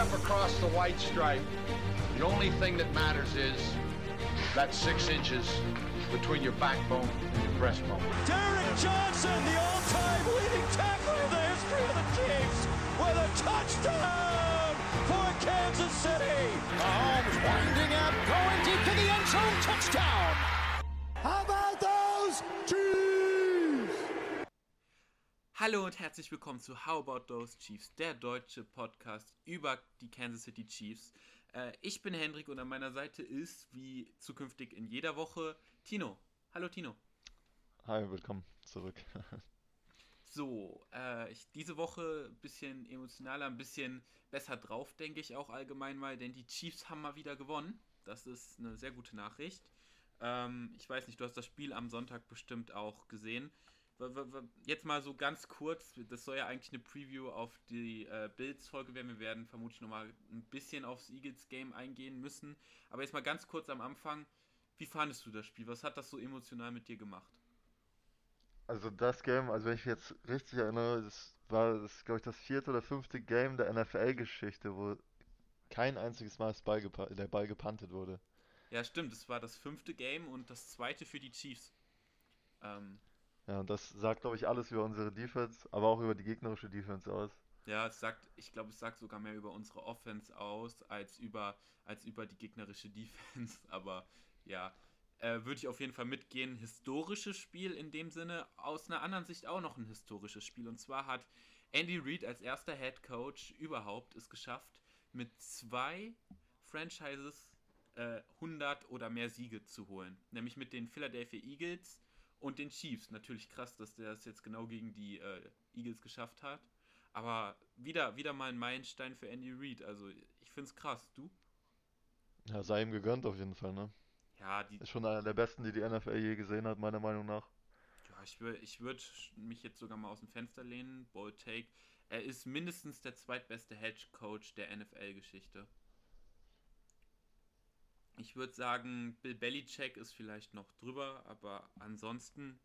step across the white stripe, the only thing that matters is that six inches between your backbone and your breastbone. Derek Johnson, the all-time leading tackler in the history of the Chiefs, with a touchdown for Kansas City. Mahomes winding up, going deep to the end zone, touchdown. How about those Chiefs? Hallo und herzlich willkommen zu How About Those Chiefs, der deutsche Podcast über die Kansas City Chiefs. Äh, ich bin Hendrik und an meiner Seite ist, wie zukünftig in jeder Woche, Tino. Hallo Tino. Hi, willkommen zurück. So, äh, ich, diese Woche ein bisschen emotionaler, ein bisschen besser drauf, denke ich auch allgemein mal, denn die Chiefs haben mal wieder gewonnen. Das ist eine sehr gute Nachricht. Ähm, ich weiß nicht, du hast das Spiel am Sonntag bestimmt auch gesehen. Jetzt mal so ganz kurz, das soll ja eigentlich eine Preview auf die äh, Bills-Folge werden. Wir werden vermutlich nochmal ein bisschen aufs Eagles-Game eingehen müssen. Aber jetzt mal ganz kurz am Anfang, wie fandest du das Spiel? Was hat das so emotional mit dir gemacht? Also das Game, also wenn ich mich jetzt richtig erinnere, das war, das glaube ich, das vierte oder fünfte Game der NFL-Geschichte, wo kein einziges Mal das Ball der Ball gepantet wurde. Ja, stimmt, es war das fünfte Game und das zweite für die Chiefs. Ähm, ja, und das sagt, glaube ich, alles über unsere Defense, aber auch über die gegnerische Defense aus. Ja, es sagt, ich glaube, es sagt sogar mehr über unsere Offense aus, als über, als über die gegnerische Defense. Aber ja, äh, würde ich auf jeden Fall mitgehen. Historisches Spiel in dem Sinne, aus einer anderen Sicht auch noch ein historisches Spiel. Und zwar hat Andy Reid als erster Head Coach überhaupt es geschafft, mit zwei Franchises äh, 100 oder mehr Siege zu holen. Nämlich mit den Philadelphia Eagles und den Chiefs. Natürlich krass, dass der es jetzt genau gegen die äh, Eagles geschafft hat. Aber wieder, wieder mal ein Meilenstein für Andy Reid. Also ich finde es krass. Du? Ja, sei ihm gegönnt auf jeden Fall, ne? Ja, die. Ist schon einer der besten, die die NFL je gesehen hat, meiner Meinung nach. Ja, ich würde ich würd mich jetzt sogar mal aus dem Fenster lehnen. Bold Take. Er ist mindestens der zweitbeste Hedge Coach der NFL-Geschichte. Ich würde sagen, Bill Belichick ist vielleicht noch drüber, aber ansonsten.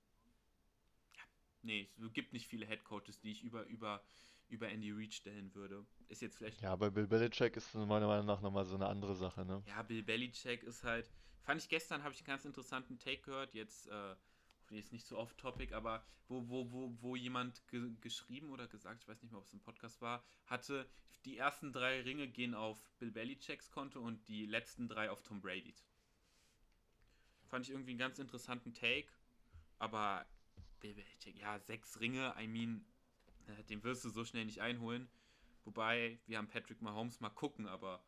Ja, nee, es gibt nicht viele Head Coaches, die ich über, über, über Andy Reid stellen würde. Ist jetzt vielleicht. Ja, bei Bill Belichick ist meiner Meinung nach nochmal so eine andere Sache, ne? Ja, Bill Belichick ist halt. Fand ich gestern, habe ich einen ganz interessanten Take gehört. Jetzt, äh, ist nicht so off-topic, aber wo, wo, wo, wo jemand ge geschrieben oder gesagt, ich weiß nicht mehr, ob es ein Podcast war, hatte, die ersten drei Ringe gehen auf Bill Belichicks Konto und die letzten drei auf Tom Brady's. Fand ich irgendwie einen ganz interessanten Take, aber Bill Belichick, ja, sechs Ringe, I mean, äh, den wirst du so schnell nicht einholen. Wobei, wir haben Patrick Mahomes mal gucken, aber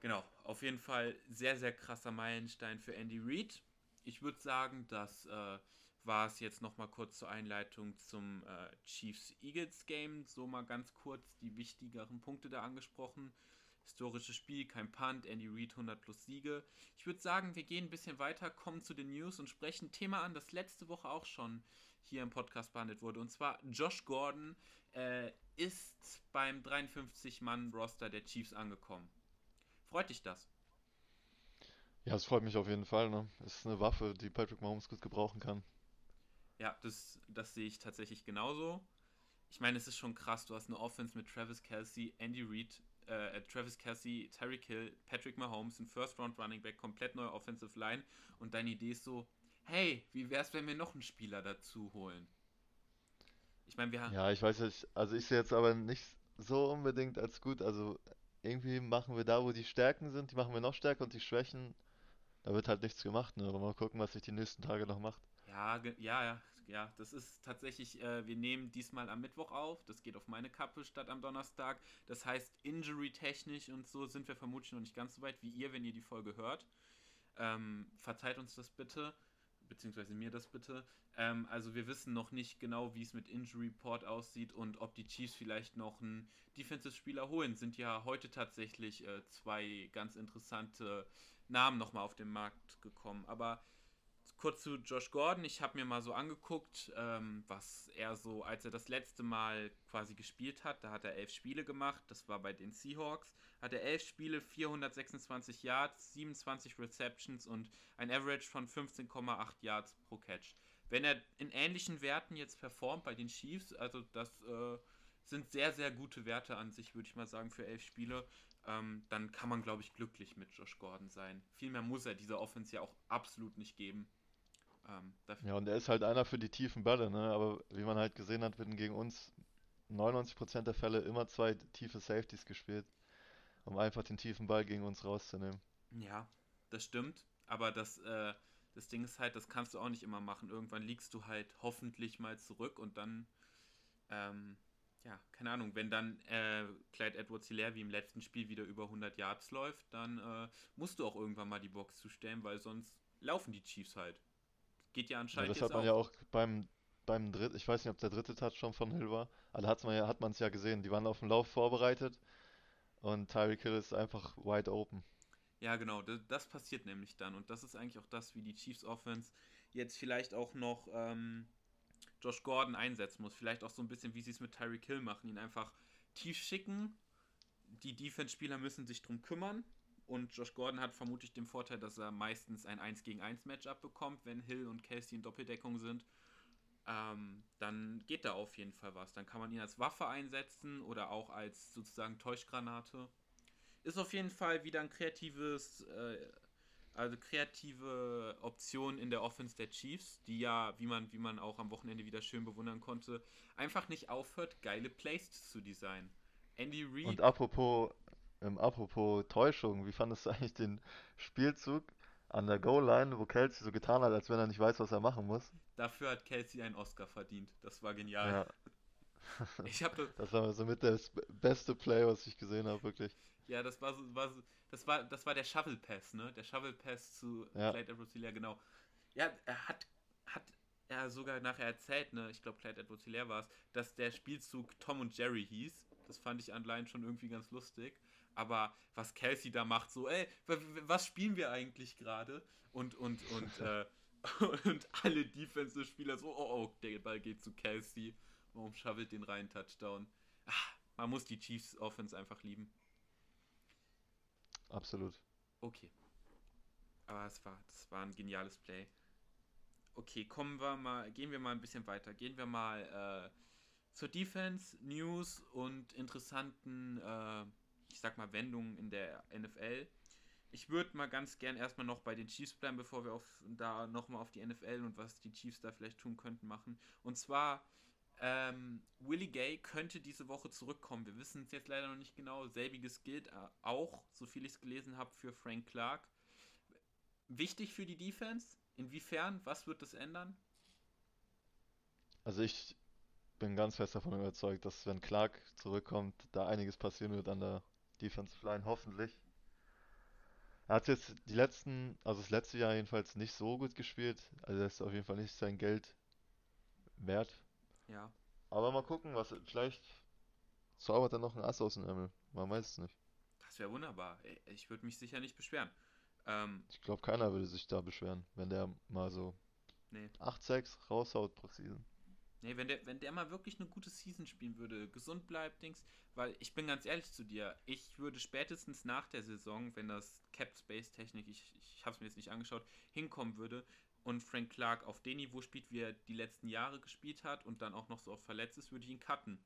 Genau, auf jeden Fall sehr, sehr krasser Meilenstein für Andy Reid. Ich würde sagen, das äh, war es jetzt nochmal kurz zur Einleitung zum äh, Chiefs-Eagles-Game. So mal ganz kurz die wichtigeren Punkte da angesprochen. Historisches Spiel, kein Punt, Andy Reid 100 plus Siege. Ich würde sagen, wir gehen ein bisschen weiter, kommen zu den News und sprechen Thema an, das letzte Woche auch schon hier im Podcast behandelt wurde. Und zwar Josh Gordon äh, ist beim 53-Mann-Roster der Chiefs angekommen. Freut dich das? Ja, es freut mich auf jeden Fall. Ne? Es ist eine Waffe, die Patrick Mahomes gut gebrauchen kann. Ja, das, das sehe ich tatsächlich genauso. Ich meine, es ist schon krass. Du hast eine Offense mit Travis Kelsey, Andy Reid, äh, Travis Kelsey, Terry Kill, Patrick Mahomes, ein First Round Running Back, komplett neue Offensive Line. Und deine Idee ist so: Hey, wie wäre es, wenn wir noch einen Spieler dazu holen? Ich meine, wir haben. Ja, ich weiß nicht. Also, ich sehe jetzt aber nicht so unbedingt als gut. Also, irgendwie machen wir da, wo die Stärken sind, die machen wir noch stärker und die Schwächen, da wird halt nichts gemacht. Ne? Aber mal gucken, was sich die nächsten Tage noch macht. Ja, ja, ja, ja. Das ist tatsächlich, äh, wir nehmen diesmal am Mittwoch auf. Das geht auf meine Kappe statt am Donnerstag. Das heißt, injury-technisch und so sind wir vermutlich noch nicht ganz so weit wie ihr, wenn ihr die Folge hört. Ähm, verzeiht uns das bitte beziehungsweise mir das bitte. Ähm, also wir wissen noch nicht genau, wie es mit Injury Report aussieht und ob die Chiefs vielleicht noch einen Defensive-Spieler holen. Sind ja heute tatsächlich äh, zwei ganz interessante Namen nochmal auf den Markt gekommen. Aber kurz zu Josh Gordon. Ich habe mir mal so angeguckt, ähm, was er so, als er das letzte Mal quasi gespielt hat, da hat er elf Spiele gemacht. Das war bei den Seahawks. Hat er elf Spiele, 426 Yards, 27 Receptions und ein Average von 15,8 Yards pro Catch. Wenn er in ähnlichen Werten jetzt performt bei den Chiefs, also das äh, sind sehr, sehr gute Werte an sich, würde ich mal sagen, für elf Spiele. Ähm, dann kann man, glaube ich, glücklich mit Josh Gordon sein. Viel mehr muss er dieser Offense ja auch absolut nicht geben. Ähm, ja, und er ist halt einer für die tiefen Bälle, ne? aber wie man halt gesehen hat, werden gegen uns 99% der Fälle immer zwei tiefe Safeties gespielt, um einfach den tiefen Ball gegen uns rauszunehmen. Ja, das stimmt, aber das, äh, das Ding ist halt, das kannst du auch nicht immer machen. Irgendwann liegst du halt hoffentlich mal zurück und dann ähm, ja, keine Ahnung, wenn dann äh, Clyde Edwards Hilaire wie im letzten Spiel wieder über 100 Yards läuft, dann äh, musst du auch irgendwann mal die Box zustellen, weil sonst laufen die Chiefs halt. Geht ja anscheinend. Ja, das hat man auch. ja auch beim, beim dritten, ich weiß nicht, ob der dritte Touchdown von Hill war, aber hat man ja, hat man es ja gesehen. Die waren auf den Lauf vorbereitet und Tyreek Hill ist einfach wide open. Ja, genau, das, das, passiert nämlich dann und das ist eigentlich auch das, wie die Chiefs Offense jetzt vielleicht auch noch ähm, Josh Gordon einsetzen muss. Vielleicht auch so ein bisschen, wie sie es mit Tyreek Hill machen. Ihn einfach tief schicken. Die Defense-Spieler müssen sich drum kümmern. Und Josh Gordon hat vermutlich den Vorteil, dass er meistens ein 1 gegen 1 Matchup bekommt, wenn Hill und Casey in Doppeldeckung sind. Ähm, dann geht da auf jeden Fall was. Dann kann man ihn als Waffe einsetzen oder auch als sozusagen Täuschgranate. Ist auf jeden Fall wieder ein kreatives äh, also kreative Optionen in der Offense der Chiefs, die ja, wie man, wie man auch am Wochenende wieder schön bewundern konnte, einfach nicht aufhört, geile Plays zu designen. Andy Reid. Und apropos, ähm, apropos Täuschung, wie fandest du eigentlich den Spielzug an der Goal-Line, wo Kelsey so getan hat, als wenn er nicht weiß, was er machen muss? Dafür hat Kelsey einen Oscar verdient. Das war genial. Ja. Ich hab das, das war so mit das beste Play, was ich gesehen habe, wirklich. Ja, das war so, war so, das war, das war der Shovel Pass, ne? Der Shovel Pass zu ja. Clyde Edwards Hilaire, genau. Ja, er hat, hat er sogar nachher erzählt, ne? Ich glaube, Clyde Edwards Hilaire war es, dass der Spielzug Tom und Jerry hieß. Das fand ich allein schon irgendwie ganz lustig. Aber was Kelsey da macht, so, ey, was spielen wir eigentlich gerade? Und, und, und, äh, und alle Defensive-Spieler so, oh, oh, der Ball geht zu Kelsey. Warum schaffelt den rein Touchdown? Ach, man muss die Chiefs Offense einfach lieben. Absolut. Okay. Aber es war, das war ein geniales Play. Okay, kommen wir mal, gehen wir mal ein bisschen weiter. Gehen wir mal äh, zur Defense, News und interessanten, äh, ich sag mal, Wendungen in der NFL. Ich würde mal ganz gern erstmal noch bei den Chiefs bleiben, bevor wir auf, da nochmal auf die NFL und was die Chiefs da vielleicht tun könnten machen. Und zwar ähm, Willie Gay könnte diese Woche zurückkommen. Wir wissen es jetzt leider noch nicht genau. Selbiges gilt äh, auch, so viel ich es gelesen habe, für Frank Clark. Wichtig für die Defense? Inwiefern? Was wird das ändern? Also ich bin ganz fest davon überzeugt, dass wenn Clark zurückkommt, da einiges passieren wird an der Defensive Line, hoffentlich. Er hat jetzt die letzten, also das letzte Jahr jedenfalls nicht so gut gespielt. Also er ist auf jeden Fall nicht sein Geld wert, ja. Aber mal gucken, was vielleicht zaubert er noch ein Ass aus dem Ärmel. Man weiß es nicht. Das wäre wunderbar. Ich würde mich sicher nicht beschweren. Ähm, ich glaube, keiner würde sich da beschweren, wenn der mal so nee. 8-6 raushaut pro Season. Nee, wenn der, wenn der mal wirklich eine gute Season spielen würde, gesund bleibt, Dings, weil ich bin ganz ehrlich zu dir, ich würde spätestens nach der Saison, wenn das Cap Space Technik, ich, ich habe es mir jetzt nicht angeschaut, hinkommen würde, und Frank Clark auf dem Niveau spielt, wie er die letzten Jahre gespielt hat und dann auch noch so oft verletzt ist, würde ich ihn cutten.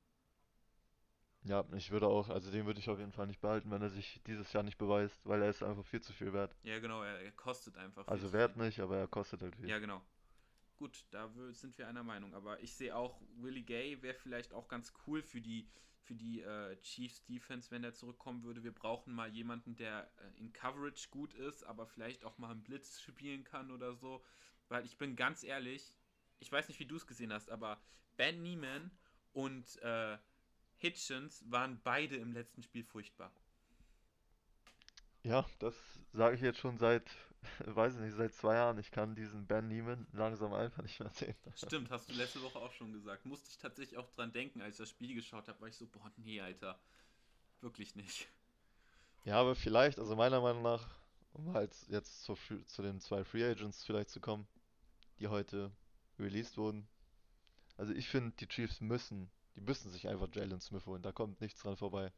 Ja, ich würde auch, also den würde ich auf jeden Fall nicht behalten, wenn er sich dieses Jahr nicht beweist, weil er ist einfach viel zu viel wert. Ja, genau, er, er kostet einfach viel. Also wert viel. nicht, aber er kostet halt viel. Ja, genau. Gut, da sind wir einer Meinung, aber ich sehe auch, Willie Gay wäre vielleicht auch ganz cool für die, für die äh, Chiefs Defense, wenn er zurückkommen würde. Wir brauchen mal jemanden, der äh, in Coverage gut ist, aber vielleicht auch mal einen Blitz spielen kann oder so. Weil ich bin ganz ehrlich, ich weiß nicht, wie du es gesehen hast, aber Ben Neiman und äh, Hitchens waren beide im letzten Spiel furchtbar. Ja, das sage ich jetzt schon seit, weiß ich nicht, seit zwei Jahren. Ich kann diesen Ben Neiman langsam einfach nicht mehr sehen. Stimmt, hast du letzte Woche auch schon gesagt. Musste ich tatsächlich auch dran denken, als ich das Spiel geschaut habe, war ich so, boah, nee, Alter. Wirklich nicht. Ja, aber vielleicht, also meiner Meinung nach, um halt jetzt zu, zu den zwei Free Agents vielleicht zu kommen, die heute released wurden. Also ich finde, die Chiefs müssen, die müssen sich einfach Jalen Smith holen. Da kommt nichts dran vorbei.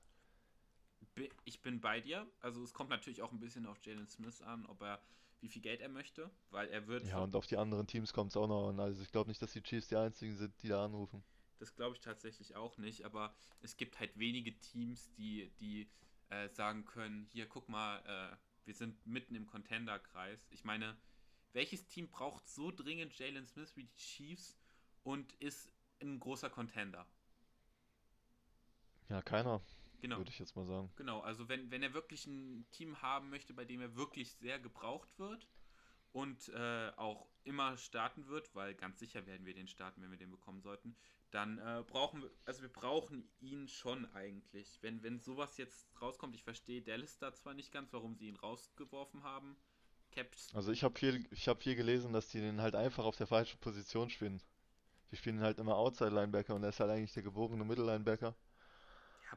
Ich bin bei dir. Also es kommt natürlich auch ein bisschen auf Jalen Smith an, ob er wie viel Geld er möchte, weil er wird. Ja, und auf die anderen Teams kommt es auch noch an. Also ich glaube nicht, dass die Chiefs die einzigen sind, die da anrufen. das glaube ich tatsächlich auch nicht, aber es gibt halt wenige Teams, die, die äh, sagen können, hier guck mal, äh, wir sind mitten im Contender-Kreis. Ich meine, welches Team braucht so dringend Jalen Smith wie die Chiefs und ist ein großer Contender? Ja, keiner. Genau. Würde ich jetzt mal sagen. Genau, also wenn, wenn er wirklich ein Team haben möchte, bei dem er wirklich sehr gebraucht wird und äh, auch immer starten wird, weil ganz sicher werden wir den starten, wenn wir den bekommen sollten, dann äh, brauchen wir, also wir brauchen ihn schon eigentlich. Wenn, wenn sowas jetzt rauskommt, ich verstehe Dallas da zwar nicht ganz, warum sie ihn rausgeworfen haben. Caps. Also ich habe viel, ich habe viel gelesen, dass die den halt einfach auf der falschen Position spielen. Die spielen halt immer Outside Linebacker und er ist halt eigentlich der geborene Mittellinebacker.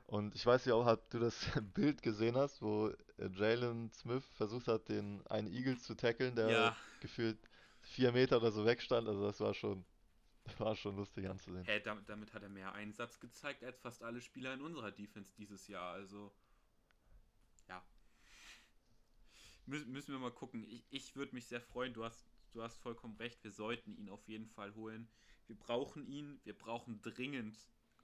Und ich weiß ja auch, ob du das Bild gesehen hast, wo äh, Jalen Smith versucht hat, den einen Eagles zu tackeln, der ja. gefühlt vier Meter oder so wegstand. Also das war schon, war schon lustig anzusehen. Hey, damit, damit hat er mehr Einsatz gezeigt als fast alle Spieler in unserer Defense dieses Jahr. Also ja. Mü müssen wir mal gucken. Ich, ich würde mich sehr freuen. Du hast, du hast vollkommen recht. Wir sollten ihn auf jeden Fall holen. Wir brauchen ihn. Wir brauchen dringend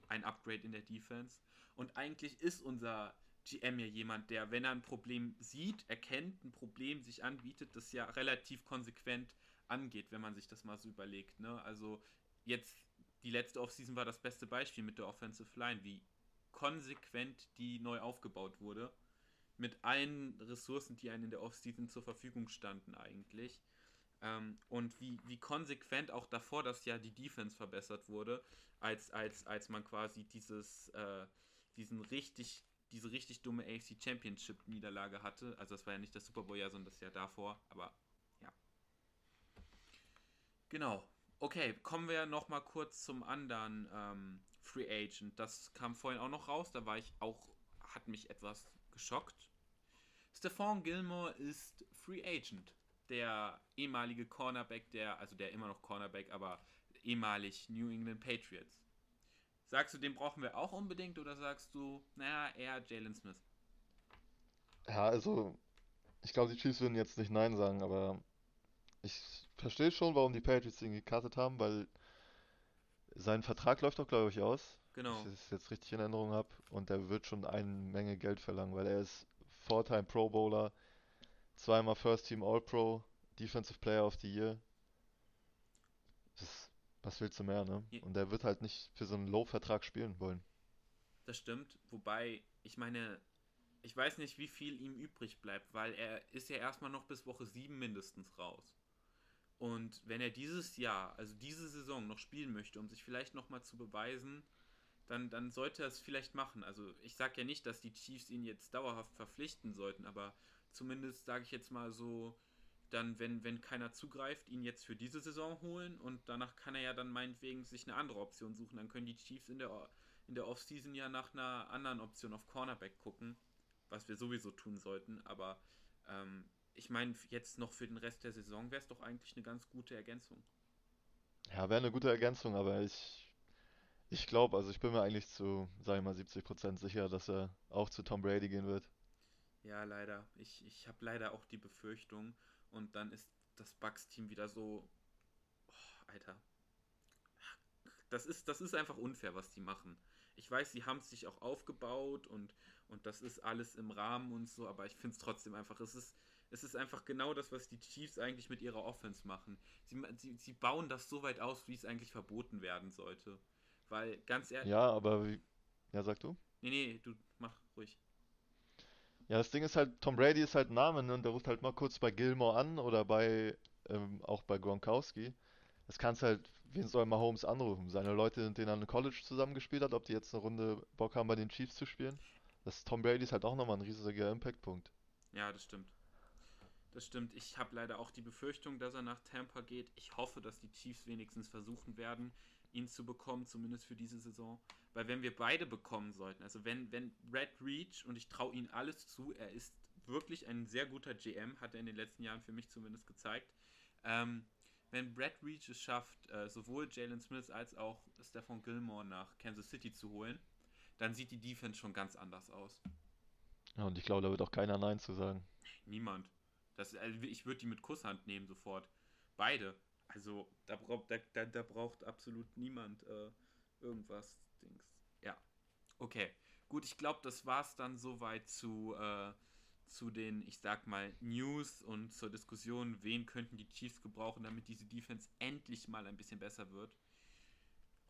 ein Upgrade in der Defense. Und eigentlich ist unser GM ja jemand, der, wenn er ein Problem sieht, erkennt, ein Problem sich anbietet, das ja relativ konsequent angeht, wenn man sich das mal so überlegt. Ne? Also jetzt, die letzte Offseason war das beste Beispiel mit der Offensive Line, wie konsequent die neu aufgebaut wurde. Mit allen Ressourcen, die einem in der Offseason zur Verfügung standen eigentlich. Ähm, und wie, wie konsequent auch davor das ja die Defense verbessert wurde, als, als, als man quasi dieses, äh, diesen richtig, diese richtig dumme AFC Championship Niederlage hatte. Also das war ja nicht das Super Bowl Jahr, sondern das Jahr davor, aber ja. Genau. Okay, kommen wir noch mal kurz zum anderen ähm, Free Agent. Das kam vorhin auch noch raus, da war ich auch, hat mich etwas geschockt. Stefan Gilmore ist Free Agent der ehemalige Cornerback, der, also der immer noch Cornerback, aber ehemalig New England Patriots. Sagst du, den brauchen wir auch unbedingt oder sagst du, naja, eher Jalen Smith? Ja, also, ich glaube, die Chiefs würden jetzt nicht Nein sagen, aber ich verstehe schon, warum die Patriots ihn gecuttet haben, weil sein Vertrag läuft doch, glaube ich, aus. Genau. Wenn ich das jetzt richtig in Erinnerung habe. Und der wird schon eine Menge Geld verlangen, weil er ist Four-Time Pro Bowler zweimal First Team All-Pro, Defensive Player of the Year. Das, was willst du mehr, ne? Und er wird halt nicht für so einen Low-Vertrag spielen wollen. Das stimmt, wobei, ich meine, ich weiß nicht, wie viel ihm übrig bleibt, weil er ist ja erstmal noch bis Woche 7 mindestens raus. Und wenn er dieses Jahr, also diese Saison noch spielen möchte, um sich vielleicht nochmal zu beweisen, dann, dann sollte er es vielleicht machen. Also ich sage ja nicht, dass die Chiefs ihn jetzt dauerhaft verpflichten sollten, aber zumindest sage ich jetzt mal so, dann, wenn, wenn keiner zugreift, ihn jetzt für diese Saison holen und danach kann er ja dann meinetwegen sich eine andere Option suchen. Dann können die Chiefs in der, in der Offseason ja nach einer anderen Option auf Cornerback gucken, was wir sowieso tun sollten. Aber ähm, ich meine, jetzt noch für den Rest der Saison wäre es doch eigentlich eine ganz gute Ergänzung. Ja, wäre eine gute Ergänzung, aber ich, ich glaube, also ich bin mir eigentlich zu, sag ich mal, 70% sicher, dass er auch zu Tom Brady gehen wird. Ja, leider. Ich, ich habe leider auch die Befürchtung. Und dann ist das Bugs-Team wieder so. Oh, Alter. Das ist, das ist einfach unfair, was die machen. Ich weiß, sie haben es sich auch aufgebaut und, und das ist alles im Rahmen und so, aber ich finde es trotzdem einfach, es ist, es ist einfach genau das, was die Chiefs eigentlich mit ihrer Offense machen. Sie, sie, sie bauen das so weit aus, wie es eigentlich verboten werden sollte. Weil, ganz ehrlich. Ja, aber wie. Ja, sag du? Nee, nee, du mach ruhig. Ja, das Ding ist halt, Tom Brady ist halt ein Name, ne? Und der ruft halt mal kurz bei Gilmore an oder bei, ähm, auch bei Gronkowski. Das kannst halt, wen soll Mahomes anrufen? Seine Leute, mit denen er in College zusammengespielt hat, ob die jetzt eine Runde Bock haben, bei den Chiefs zu spielen? Das Tom Brady ist halt auch nochmal ein riesiger Impact-Punkt. Ja, das stimmt. Das stimmt. Ich habe leider auch die Befürchtung, dass er nach Tampa geht. Ich hoffe, dass die Chiefs wenigstens versuchen werden, ihn zu bekommen, zumindest für diese Saison. Weil wenn wir beide bekommen sollten, also wenn, wenn Red Reach, und ich traue ihm alles zu, er ist wirklich ein sehr guter GM, hat er in den letzten Jahren für mich zumindest gezeigt. Ähm, wenn Brad Reach es schafft, äh, sowohl Jalen Smith als auch Stefan Gilmore nach Kansas City zu holen, dann sieht die Defense schon ganz anders aus. Ja, und ich glaube, da wird auch keiner Nein zu sagen. Niemand. Das, also ich würde die mit Kusshand nehmen sofort. Beide. Also da, braucht, da, da, da braucht absolut niemand äh, irgendwas Dings. Ja. Okay. Gut, ich glaube, das war es dann soweit zu, äh, zu den, ich sag mal, News und zur Diskussion, wen könnten die Chiefs gebrauchen, damit diese Defense endlich mal ein bisschen besser wird.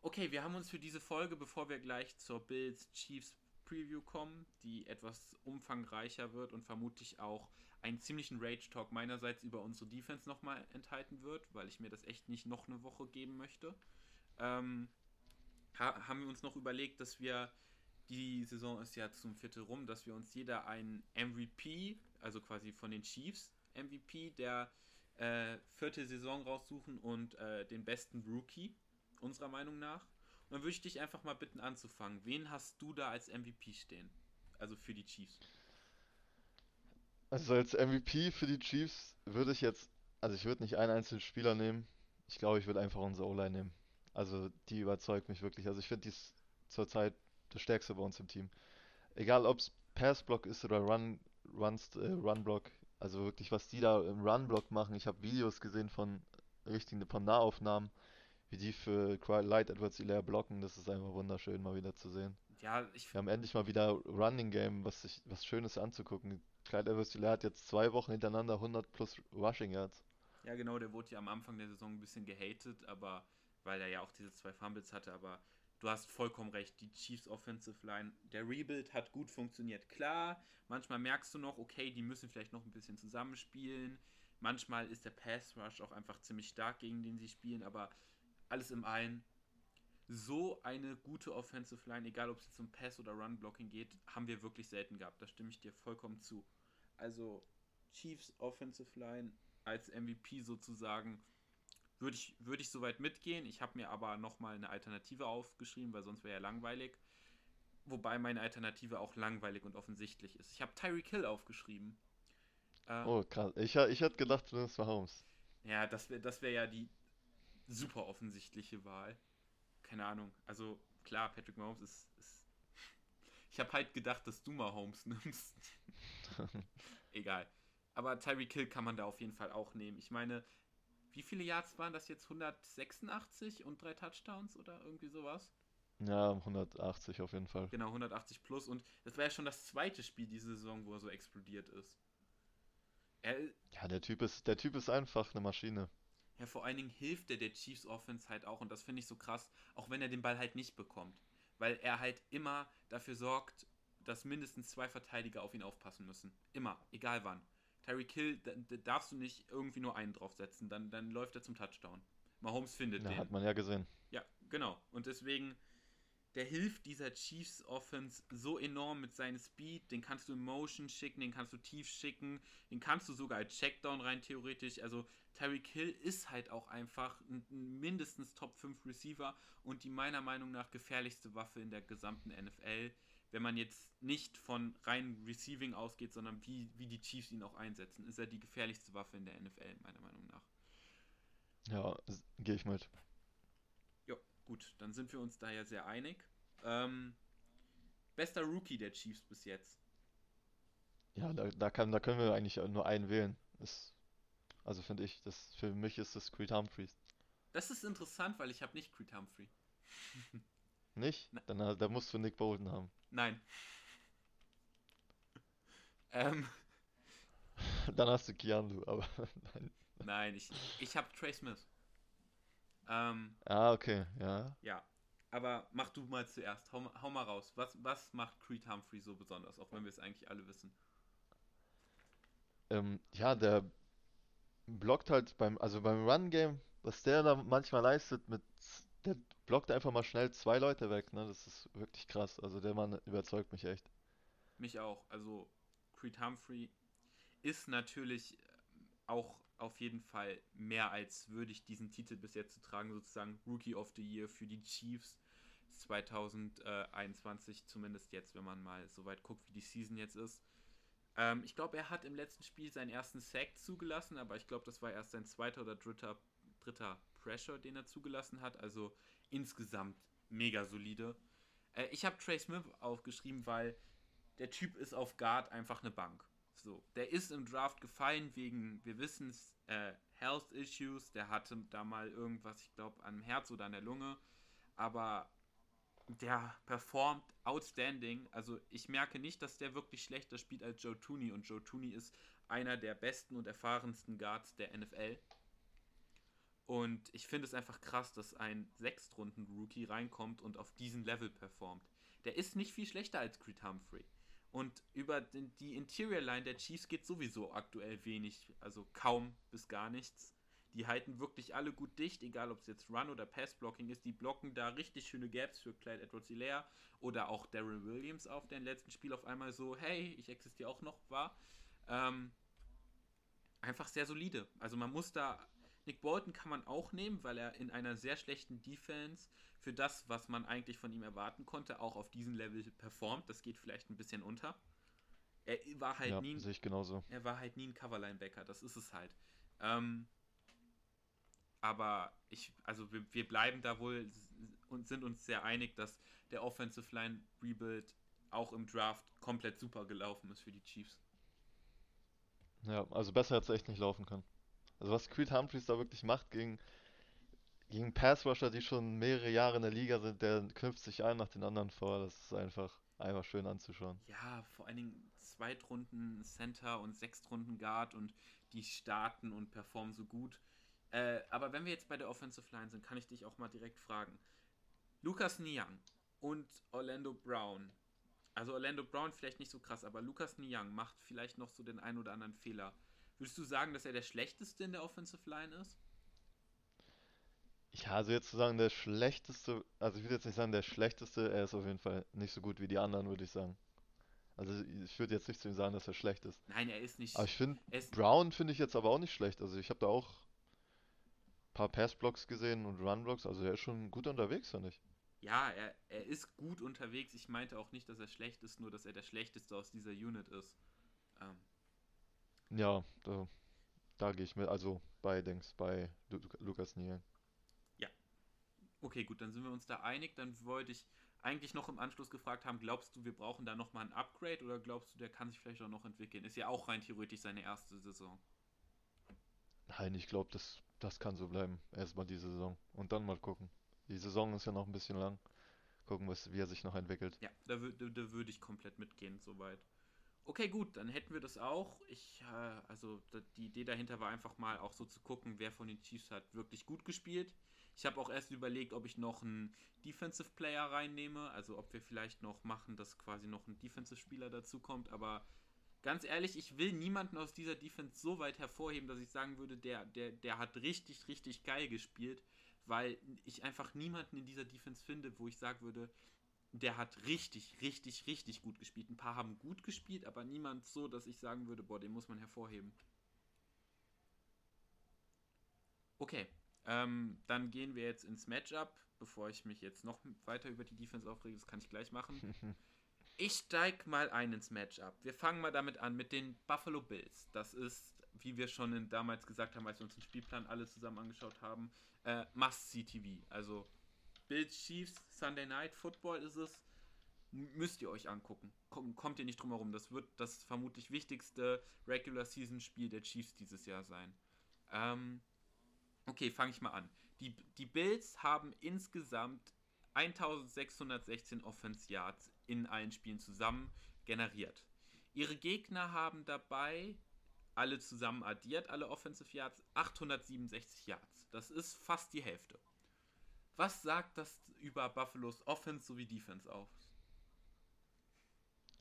Okay, wir haben uns für diese Folge, bevor wir gleich zur Bills Chiefs Preview kommen, die etwas umfangreicher wird und vermutlich auch einen ziemlichen Rage-Talk meinerseits über unsere Defense nochmal enthalten wird, weil ich mir das echt nicht noch eine Woche geben möchte. Ähm, ha haben wir uns noch überlegt, dass wir, die Saison ist ja zum Viertel rum, dass wir uns jeder einen MVP, also quasi von den Chiefs, MVP der äh, vierte Saison raussuchen und äh, den besten Rookie, unserer Meinung nach. Dann würde ich dich einfach mal bitten anzufangen. Wen hast du da als MVP stehen? Also für die Chiefs. Also als MVP für die Chiefs würde ich jetzt, also ich würde nicht einen einzelnen Spieler nehmen. Ich glaube, ich würde einfach unsere O-Line nehmen. Also die überzeugt mich wirklich. Also ich finde, die zurzeit das Stärkste bei uns im Team. Egal ob es Passblock ist oder Run, Runs, äh, Runblock. Also wirklich, was die da im Runblock machen. Ich habe Videos gesehen von richtigen, von Nahaufnahmen, wie die für Light Edwards Hilaire blocken. Das ist einfach wunderschön, mal wieder zu sehen. Ja, ich Wir haben endlich mal wieder Running Game, was, sich, was Schönes anzugucken. Clyde edwards hat jetzt zwei Wochen hintereinander 100 plus Rushing Yards. Ja, genau, der wurde ja am Anfang der Saison ein bisschen gehatet, aber weil er ja auch diese zwei Fumbles hatte, aber du hast vollkommen recht, die Chiefs Offensive Line, der Rebuild hat gut funktioniert. Klar, manchmal merkst du noch, okay, die müssen vielleicht noch ein bisschen zusammenspielen. Manchmal ist der Pass Rush auch einfach ziemlich stark, gegen den sie spielen, aber alles im einen, so eine gute Offensive Line, egal ob es jetzt um Pass oder Run Blocking geht, haben wir wirklich selten gehabt. Da stimme ich dir vollkommen zu. Also Chiefs Offensive Line als MVP sozusagen würde ich, würde ich soweit mitgehen. Ich habe mir aber nochmal eine Alternative aufgeschrieben, weil sonst wäre ja langweilig. Wobei meine Alternative auch langweilig und offensichtlich ist. Ich habe Tyreek Hill aufgeschrieben. Äh, oh, krass. Ich, ich hätte gedacht, das war Holmes. Ja, das wäre das wär ja die super offensichtliche Wahl. Keine Ahnung. Also, klar, Patrick Mahomes ist. ist ich habe halt gedacht, dass du mal Holmes nimmst. Egal. Aber Tyreek Hill kann man da auf jeden Fall auch nehmen. Ich meine, wie viele Yards waren das jetzt? 186 und drei Touchdowns oder irgendwie sowas? Ja, 180 auf jeden Fall. Genau, 180 plus. Und das war ja schon das zweite Spiel diese Saison, wo er so explodiert ist. Er, ja, der Typ ist, der Typ ist einfach eine Maschine. Ja, vor allen Dingen hilft er der Chiefs Offense halt auch und das finde ich so krass, auch wenn er den Ball halt nicht bekommt. Weil er halt immer dafür sorgt, dass mindestens zwei Verteidiger auf ihn aufpassen müssen. Immer, egal wann. Tyreek Hill, da, da darfst du nicht irgendwie nur einen draufsetzen, dann, dann läuft er zum Touchdown. Mahomes findet ja, den. Hat man ja gesehen. Ja, genau. Und deswegen, der hilft dieser Chiefs Offense so enorm mit seinem Speed. Den kannst du in Motion schicken, den kannst du tief schicken, den kannst du sogar als Checkdown rein theoretisch. Also Tyreek Hill ist halt auch einfach ein, ein mindestens Top 5 Receiver und die meiner Meinung nach gefährlichste Waffe in der gesamten NFL wenn man jetzt nicht von rein Receiving ausgeht, sondern wie, wie die Chiefs ihn auch einsetzen, ist er die gefährlichste Waffe in der NFL, meiner Meinung nach. Ja, gehe ich mit. Ja, gut, dann sind wir uns da ja sehr einig. Ähm, bester Rookie der Chiefs bis jetzt. Ja, da, da, kann, da können wir eigentlich nur einen wählen. Das, also finde ich, das, für mich ist das Creed Humphreys. Das ist interessant, weil ich habe nicht Creed Humphrey. Nicht? Nein. Dann da musst du Nick Bolton haben. Nein. ähm. Dann hast du Keanu, aber nein. Nein, ich, ich habe Trey Smith. Ähm, ah, okay, ja. Ja. Aber mach du mal zuerst. Hau, hau mal raus. Was, was macht Creed Humphrey so besonders, auch wenn wir es eigentlich alle wissen? Ähm, ja, der blockt halt beim, also beim Run-Game, was der da manchmal leistet mit der blockt einfach mal schnell zwei Leute weg, ne? Das ist wirklich krass. Also der Mann überzeugt mich echt. Mich auch. Also Creed Humphrey ist natürlich auch auf jeden Fall mehr als würdig, diesen Titel bis jetzt zu tragen, sozusagen Rookie of the Year für die Chiefs 2021, zumindest jetzt, wenn man mal so weit guckt, wie die Season jetzt ist. Ähm, ich glaube, er hat im letzten Spiel seinen ersten Sack zugelassen, aber ich glaube, das war erst sein zweiter oder dritter, dritter Pressure, den er zugelassen hat. Also insgesamt mega solide. Äh, ich habe Trey Smith aufgeschrieben, weil der Typ ist auf Guard einfach eine Bank. So, der ist im Draft gefallen wegen, wir wissen es, äh, Health Issues. Der hatte da mal irgendwas, ich glaube, am Herz oder an der Lunge. Aber der performt outstanding. Also ich merke nicht, dass der wirklich schlechter spielt als Joe Tooney. Und Joe Tooney ist einer der besten und erfahrensten Guards der NFL. Und ich finde es einfach krass, dass ein Sechstrunden-Rookie reinkommt und auf diesen Level performt. Der ist nicht viel schlechter als Creed Humphrey. Und über die Interior Line der Chiefs geht sowieso aktuell wenig, also kaum bis gar nichts. Die halten wirklich alle gut dicht, egal ob es jetzt Run- oder Pass-Blocking ist. Die blocken da richtig schöne Gaps für Clyde edwards hilaire oder auch Daryl Williams auf, der im letzten Spiel auf einmal so, hey, ich existiere auch noch, war. Ähm, einfach sehr solide. Also man muss da Nick Bolton kann man auch nehmen, weil er in einer sehr schlechten Defense für das, was man eigentlich von ihm erwarten konnte, auch auf diesem Level performt. Das geht vielleicht ein bisschen unter. Er war halt ja, nie. Sehe ich genauso. Er war halt nie ein Coverlinebacker, das ist es halt. Ähm, aber ich, also wir, wir bleiben da wohl und sind uns sehr einig, dass der Offensive Line Rebuild auch im Draft komplett super gelaufen ist für die Chiefs. Ja, also besser hätte es echt nicht laufen können. Also was Creed Humphreys da wirklich macht gegen, gegen Passrusher, die schon mehrere Jahre in der Liga sind, der knüpft sich ein nach den anderen vor. Das ist einfach einfach schön anzuschauen. Ja, vor allen Dingen Zweitrunden Center und Sechstrunden Guard und die starten und performen so gut. Äh, aber wenn wir jetzt bei der Offensive Line sind, kann ich dich auch mal direkt fragen. Lukas Niang und Orlando Brown. Also Orlando Brown vielleicht nicht so krass, aber Lukas Niang macht vielleicht noch so den ein oder anderen Fehler. Würdest du sagen, dass er der schlechteste in der Offensive Line ist? Ja, also jetzt zu sagen, der schlechteste, also ich würde jetzt nicht sagen, der schlechteste, er ist auf jeden Fall nicht so gut wie die anderen, würde ich sagen. Also ich würde jetzt nicht zu ihm sagen, dass er schlecht ist. Nein, er ist nicht. Aber ich finde, Brown finde ich jetzt aber auch nicht schlecht. Also ich habe da auch paar Passblocks gesehen und Runblocks, also er ist schon gut unterwegs, finde ich. Ja, er, er ist gut unterwegs. Ich meinte auch nicht, dass er schlecht ist, nur dass er der schlechteste aus dieser Unit ist. Ähm, ja, da, da gehe ich mit. Also bei Dings, bei Lu Lukas Niel. Ja. Okay, gut, dann sind wir uns da einig. Dann wollte ich eigentlich noch im Anschluss gefragt haben, glaubst du, wir brauchen da nochmal ein Upgrade oder glaubst du, der kann sich vielleicht auch noch entwickeln? Ist ja auch rein theoretisch seine erste Saison. Nein, ich glaube, das, das kann so bleiben. Erstmal diese Saison. Und dann mal gucken. Die Saison ist ja noch ein bisschen lang. Gucken, was, wie er sich noch entwickelt. Ja, da, da, da würde ich komplett mitgehen, soweit. Okay, gut, dann hätten wir das auch. Ich, äh, also die Idee dahinter war einfach mal auch so zu gucken, wer von den Chiefs hat wirklich gut gespielt. Ich habe auch erst überlegt, ob ich noch einen Defensive Player reinnehme, also ob wir vielleicht noch machen, dass quasi noch ein Defensive Spieler dazukommt, aber ganz ehrlich, ich will niemanden aus dieser Defense so weit hervorheben, dass ich sagen würde, der, der, der hat richtig, richtig geil gespielt, weil ich einfach niemanden in dieser Defense finde, wo ich sagen würde, der hat richtig, richtig, richtig gut gespielt. Ein paar haben gut gespielt, aber niemand so, dass ich sagen würde, boah, den muss man hervorheben. Okay, ähm, dann gehen wir jetzt ins Matchup, bevor ich mich jetzt noch weiter über die Defense aufrege, das kann ich gleich machen. ich steig mal ein ins Matchup. Wir fangen mal damit an mit den Buffalo Bills. Das ist, wie wir schon damals gesagt haben, als wir uns den Spielplan alle zusammen angeschaut haben, äh, Must-See-TV. Also Bills Chiefs Sunday Night Football ist es. Müsst ihr euch angucken. Kommt ihr nicht drum herum. Das wird das vermutlich wichtigste Regular Season Spiel der Chiefs dieses Jahr sein. Ähm, okay, fange ich mal an. Die, die Bills haben insgesamt 1616 Offense Yards in allen Spielen zusammen generiert. Ihre Gegner haben dabei alle zusammen addiert, alle Offensive Yards, 867 Yards. Das ist fast die Hälfte. Was sagt das über Buffalo's Offense sowie Defense aus?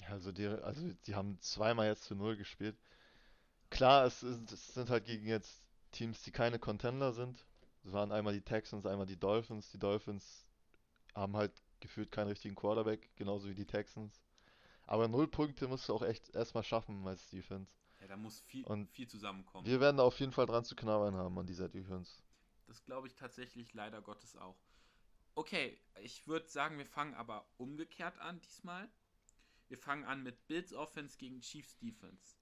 Also die, also die haben zweimal jetzt zu null gespielt. Klar, es, ist, es sind halt gegen jetzt Teams, die keine Contender sind. Es waren einmal die Texans, einmal die Dolphins. Die Dolphins haben halt gefühlt keinen richtigen Quarterback, genauso wie die Texans. Aber null Punkte musst du auch echt erstmal schaffen als Defense. Ja, da muss viel, Und viel zusammenkommen. Wir werden auf jeden Fall dran zu knabbern haben an dieser Defense. Das glaube ich tatsächlich leider Gottes auch. Okay, ich würde sagen, wir fangen aber umgekehrt an diesmal. Wir fangen an mit Bills Offense gegen Chiefs Defense.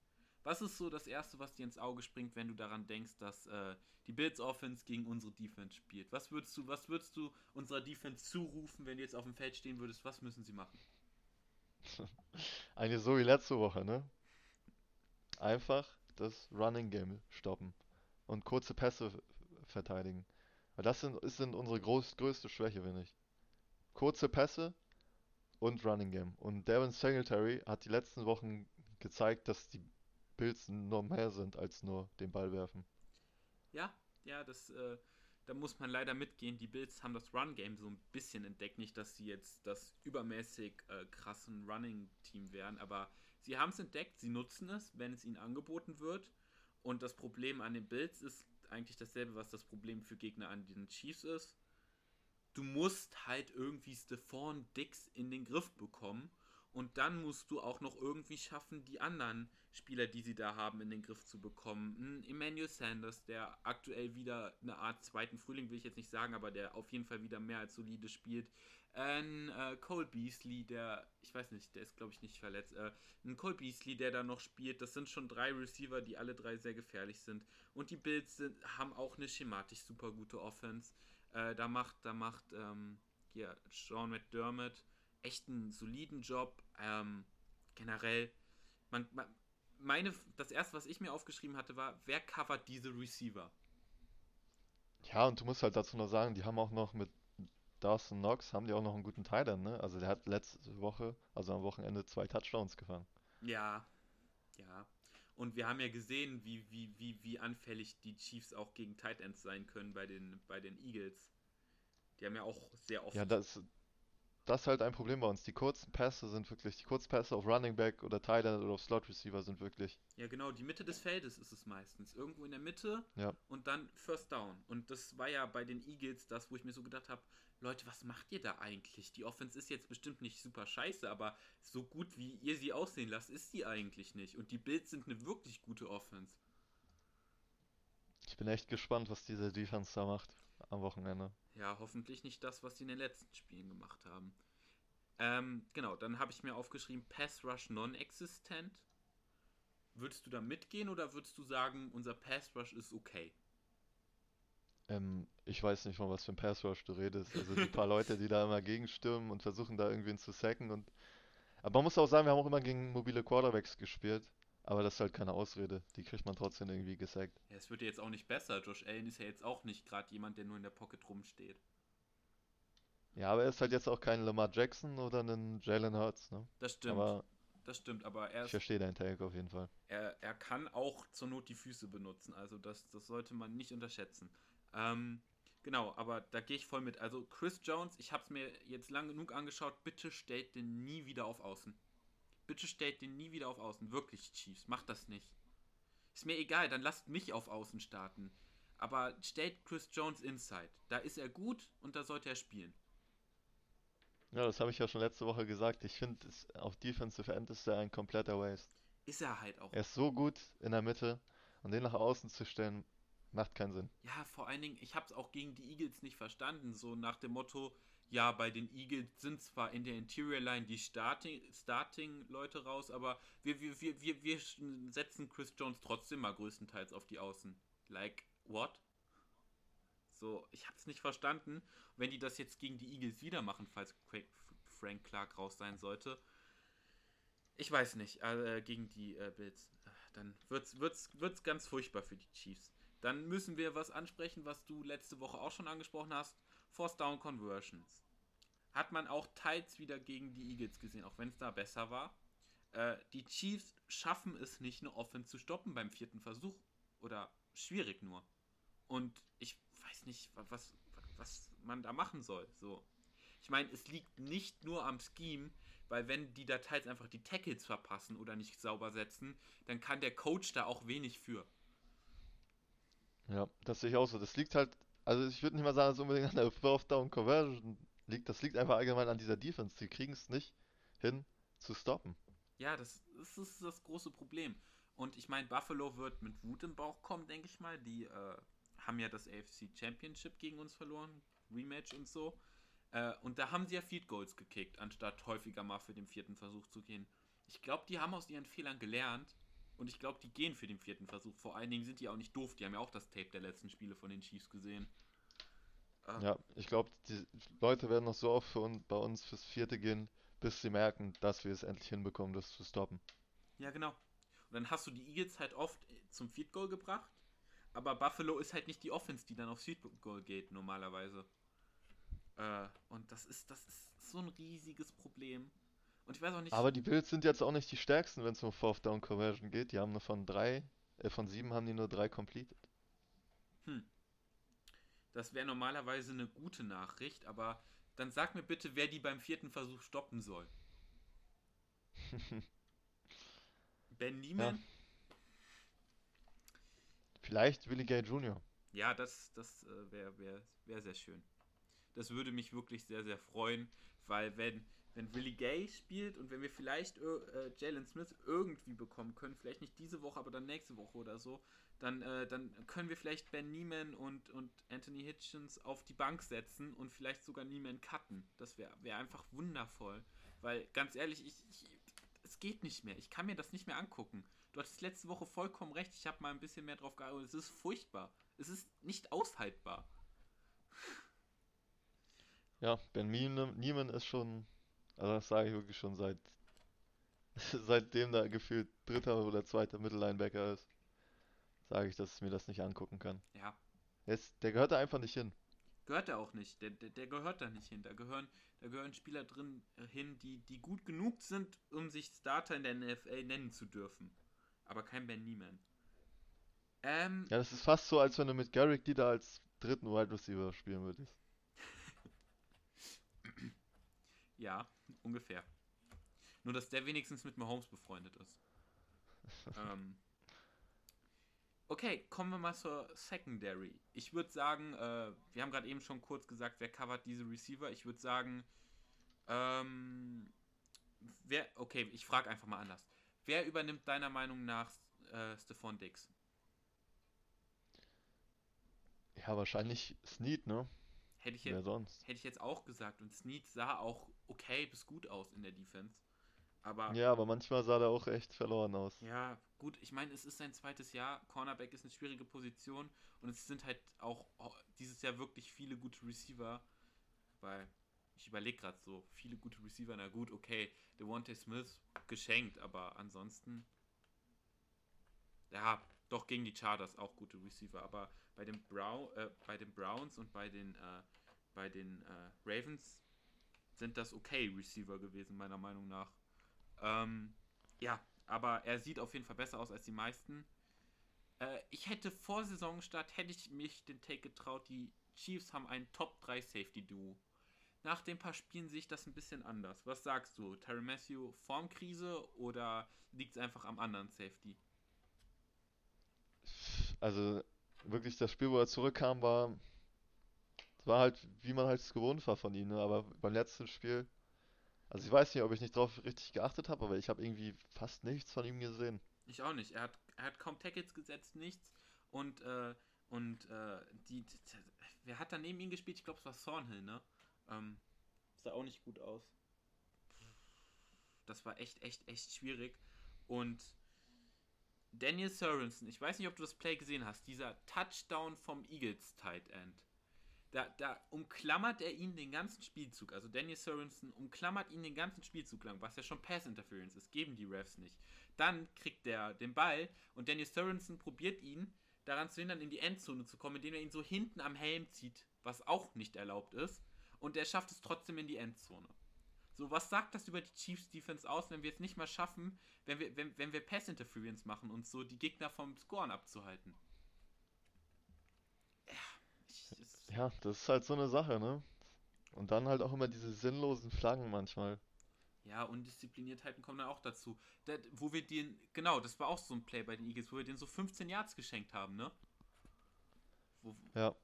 Was ist so das Erste, was dir ins Auge springt, wenn du daran denkst, dass äh, die Bills Offense gegen unsere Defense spielt? Was würdest du, was würdest du unserer Defense zurufen, wenn du jetzt auf dem Feld stehen würdest? Was müssen sie machen? Eigentlich so wie letzte Woche, ne? Einfach das Running Game stoppen und kurze Pässe verteidigen. Weil das sind, ist sind unsere groß, größte Schwäche, finde ich. kurze Pässe und Running Game. Und Devin Singletary hat die letzten Wochen gezeigt, dass die Bills noch mehr sind als nur den Ball werfen. Ja, ja, das, äh, da muss man leider mitgehen. Die Bills haben das Run-Game so ein bisschen entdeckt. Nicht, dass sie jetzt das übermäßig äh, krassen Running-Team wären, aber sie haben es entdeckt, sie nutzen es, wenn es ihnen angeboten wird. Und das Problem an den Bills ist eigentlich dasselbe, was das Problem für Gegner an den Chiefs ist du musst halt irgendwie Stephon Dix in den Griff bekommen. Und dann musst du auch noch irgendwie schaffen, die anderen Spieler, die sie da haben, in den Griff zu bekommen. Ein Emmanuel Sanders, der aktuell wieder eine Art zweiten Frühling, will ich jetzt nicht sagen, aber der auf jeden Fall wieder mehr als solide spielt. Ein äh, Cole Beasley, der, ich weiß nicht, der ist glaube ich nicht verletzt. Äh, ein Cole Beasley, der da noch spielt. Das sind schon drei Receiver, die alle drei sehr gefährlich sind. Und die Bills sind, haben auch eine schematisch super gute Offense. Äh, da macht, da macht ähm, hier Sean McDermott echt einen soliden Job. Ähm, generell, man, man, meine, das erste, was ich mir aufgeschrieben hatte, war, wer covert diese Receiver? Ja, und du musst halt dazu noch sagen, die haben auch noch mit Dawson Knox, haben die auch noch einen guten Teil dann, ne? Also der hat letzte Woche, also am Wochenende, zwei Touchdowns gefangen. Ja, ja. Und wir haben ja gesehen, wie, wie, wie, wie anfällig die Chiefs auch gegen Tight Ends sein können bei den, bei den Eagles. Die haben ja auch sehr oft. Ja, das, das ist halt ein Problem bei uns. Die kurzen Pässe sind wirklich, die Kurzpässe auf Running Back oder Tight End oder auf Slot Receiver sind wirklich. Ja, genau, die Mitte des Feldes ist es meistens. Irgendwo in der Mitte ja. und dann First Down. Und das war ja bei den Eagles das, wo ich mir so gedacht habe, Leute, was macht ihr da eigentlich? Die Offense ist jetzt bestimmt nicht super scheiße, aber so gut wie ihr sie aussehen lasst, ist sie eigentlich nicht. Und die Bills sind eine wirklich gute Offense. Ich bin echt gespannt, was diese Defense da macht am Wochenende. Ja, hoffentlich nicht das, was sie in den letzten Spielen gemacht haben. Ähm, genau, dann habe ich mir aufgeschrieben, Pass Rush non-existent. Würdest du da mitgehen oder würdest du sagen, unser Pass Rush ist okay? Ähm, ich weiß nicht, von was für ein Pass Rush du redest. Also die paar Leute, die da immer gegenstürmen und versuchen da irgendwen zu sacken und. Aber man muss auch sagen, wir haben auch immer gegen mobile Quarterbacks gespielt. Aber das ist halt keine Ausrede. Die kriegt man trotzdem irgendwie gesackt. Ja, es wird ja jetzt auch nicht besser. Josh Allen ist ja jetzt auch nicht gerade jemand, der nur in der Pocket rumsteht. Ja, aber er ist halt jetzt auch kein Lamar Jackson oder ein Jalen Hurts, ne? Das stimmt. Aber das stimmt, aber er ist, Ich verstehe deinen Take auf jeden Fall. Er, er kann auch zur Not die Füße benutzen. Also das, das sollte man nicht unterschätzen. Ähm, genau, aber da gehe ich voll mit. Also Chris Jones, ich habe es mir jetzt lang genug angeschaut. Bitte stellt den nie wieder auf Außen. Bitte stellt den nie wieder auf Außen. Wirklich, Chiefs. Macht das nicht. Ist mir egal, dann lasst mich auf Außen starten. Aber stellt Chris Jones inside. Da ist er gut und da sollte er spielen. Ja, das habe ich ja schon letzte Woche gesagt. Ich finde, auf Defensive End ist er ein kompletter Waste. Ist er halt auch. Er ist so gut in der Mitte und den nach außen zu stellen, macht keinen Sinn. Ja, vor allen Dingen, ich habe es auch gegen die Eagles nicht verstanden. So nach dem Motto, ja, bei den Eagles sind zwar in der Interior Line die Starting-Leute Starting raus, aber wir, wir, wir, wir, setzen Chris Jones trotzdem mal größtenteils auf die Außen. Like, what? So, ich hab's nicht verstanden. Wenn die das jetzt gegen die Eagles wieder machen, falls Frank Clark raus sein sollte, ich weiß nicht, äh, gegen die äh, Bills, dann wird's, wird's, wird's ganz furchtbar für die Chiefs. Dann müssen wir was ansprechen, was du letzte Woche auch schon angesprochen hast. Force Down Conversions. Hat man auch teils wieder gegen die Eagles gesehen, auch wenn es da besser war. Äh, die Chiefs schaffen es nicht, eine Offense zu stoppen beim vierten Versuch. Oder schwierig nur. Und ich weiß nicht, was, was man da machen soll. So. Ich meine, es liegt nicht nur am Scheme, weil wenn die da teils einfach die Tackles verpassen oder nicht sauber setzen, dann kann der Coach da auch wenig für. Ja, das sehe ich auch so. Das liegt halt also ich würde nicht mal sagen, dass es unbedingt an der Fourth Down Conversion liegt. Das liegt einfach allgemein an dieser Defense. Die kriegen es nicht hin zu stoppen. Ja, das, das ist das große Problem. Und ich meine, Buffalo wird mit Wut im Bauch kommen, denke ich mal. Die äh, haben ja das AFC Championship gegen uns verloren, Rematch und so. Äh, und da haben sie ja Feed Goals gekickt, anstatt häufiger mal für den vierten Versuch zu gehen. Ich glaube, die haben aus ihren Fehlern gelernt und ich glaube, die gehen für den vierten Versuch. Vor allen Dingen sind die auch nicht doof. Die haben ja auch das Tape der letzten Spiele von den Chiefs gesehen. Ähm. Ja, ich glaube, die Leute werden noch so oft für uns, bei uns fürs vierte gehen, bis sie merken, dass wir es endlich hinbekommen, das zu stoppen. Ja, genau. Und dann hast du die Eagles halt oft zum Feed Goal gebracht. Aber Buffalo ist halt nicht die Offense, die dann aufs Feed Goal geht, normalerweise. Äh, und das ist, das ist so ein riesiges Problem. Und ich weiß auch nicht. Aber die Bills sind jetzt auch nicht die stärksten, wenn es um Fourth Down Conversion geht. Die haben nur von drei, äh, von sieben haben die nur drei completed. Hm. Das wäre normalerweise eine gute Nachricht, aber dann sag mir bitte, wer die beim vierten Versuch stoppen soll. ben Niemann? Ja. Vielleicht Willie Gay Jr. Ja, das, das äh, wäre wär, wär sehr schön. Das würde mich wirklich sehr, sehr freuen, weil wenn, wenn Willie Gay spielt und wenn wir vielleicht äh, Jalen Smith irgendwie bekommen können, vielleicht nicht diese Woche, aber dann nächste Woche oder so, dann, äh, dann können wir vielleicht Ben Neiman und, und Anthony Hitchens auf die Bank setzen und vielleicht sogar Neiman cutten. Das wäre wär einfach wundervoll. Weil, ganz ehrlich, ich, ich, es geht nicht mehr. Ich kann mir das nicht mehr angucken. Du hattest letzte Woche vollkommen recht. Ich habe mal ein bisschen mehr drauf geachtet. Es ist furchtbar. Es ist nicht aushaltbar. Ja, Ben Neiman ist schon, also das sage ich wirklich schon seit, seitdem da gefühlt dritter oder zweiter Mittellinebacker ist sage ich, dass ich mir das nicht angucken kann. Ja. Jetzt, der gehört da einfach nicht hin. Gehört er auch nicht. Der, der, der, gehört da nicht hin. Da gehören, da gehören Spieler drin äh, hin, die, die gut genug sind, um sich Starter in der NFL nennen zu dürfen. Aber kein Ben Nieman. Ähm, ja, das ist fast so, als wenn du mit Garrick die da als dritten Wide Receiver spielen würdest. ja, ungefähr. Nur, dass der wenigstens mit Mahomes befreundet ist. ähm, Okay, kommen wir mal zur Secondary. Ich würde sagen, äh, wir haben gerade eben schon kurz gesagt, wer covert diese Receiver. Ich würde sagen, ähm, wer, okay, ich frage einfach mal anders. Wer übernimmt deiner Meinung nach äh, Stephon Dix? Ja, wahrscheinlich Snead, ne? Hätte ich, jetzt, hätte ich jetzt auch gesagt. Und Snead sah auch okay bis gut aus in der Defense. Aber, ja, aber manchmal sah er auch echt verloren aus. Ja, gut, ich meine, es ist sein zweites Jahr. Cornerback ist eine schwierige Position und es sind halt auch dieses Jahr wirklich viele gute Receiver. Weil ich überlege gerade so, viele gute Receiver, na gut, okay, Devontae Smith geschenkt, aber ansonsten. Ja, doch gegen die Chargers auch gute Receiver, aber bei den, Brown, äh, bei den Browns und bei den, äh, bei den äh, Ravens sind das okay Receiver gewesen, meiner Meinung nach. Ähm, ja, aber er sieht auf jeden Fall besser aus als die meisten. Äh, ich hätte vor Saisonstart, hätte ich mich den Take getraut, die Chiefs haben ein Top 3 Safety Duo. Nach den paar Spielen sehe ich das ein bisschen anders. Was sagst du? Terry Matthew Formkrise oder liegt es einfach am anderen Safety? Also wirklich das Spiel, wo er zurückkam, war, war halt, wie man halt es gewohnt war von ihm. Ne? Aber beim letzten Spiel also ich weiß nicht, ob ich nicht drauf richtig geachtet habe, aber ich habe irgendwie fast nichts von ihm gesehen. Ich auch nicht. Er hat, er hat kaum Tackles gesetzt, nichts. Und, äh, und äh, die, die, wer hat da neben ihm gespielt? Ich glaube, es war Thornhill, ne? Ähm, sah auch nicht gut aus. Das war echt, echt, echt schwierig. Und Daniel Sorensen, ich weiß nicht, ob du das Play gesehen hast, dieser Touchdown vom Eagles Tight End da, da umklammert er ihn den ganzen Spielzug. Also Daniel Sorensen umklammert ihn den ganzen Spielzug lang, was ja schon Pass Interference ist, geben die Refs nicht. Dann kriegt er den Ball und Daniel Sorensen probiert ihn daran zu hindern, in die Endzone zu kommen, indem er ihn so hinten am Helm zieht, was auch nicht erlaubt ist. Und er schafft es trotzdem in die Endzone. So, was sagt das über die Chiefs Defense aus, wenn wir es nicht mal schaffen, wenn wir, wenn, wenn wir Pass Interference machen und so die Gegner vom Scoren abzuhalten? Ja, das ist halt so eine Sache, ne? Und dann halt auch immer diese sinnlosen Flaggen manchmal. Ja, Undiszipliniertheiten kommen dann auch dazu. Der, wo wir den, genau, das war auch so ein Play bei den Eagles, wo wir den so 15 Yards geschenkt haben, ne? Wo, ja.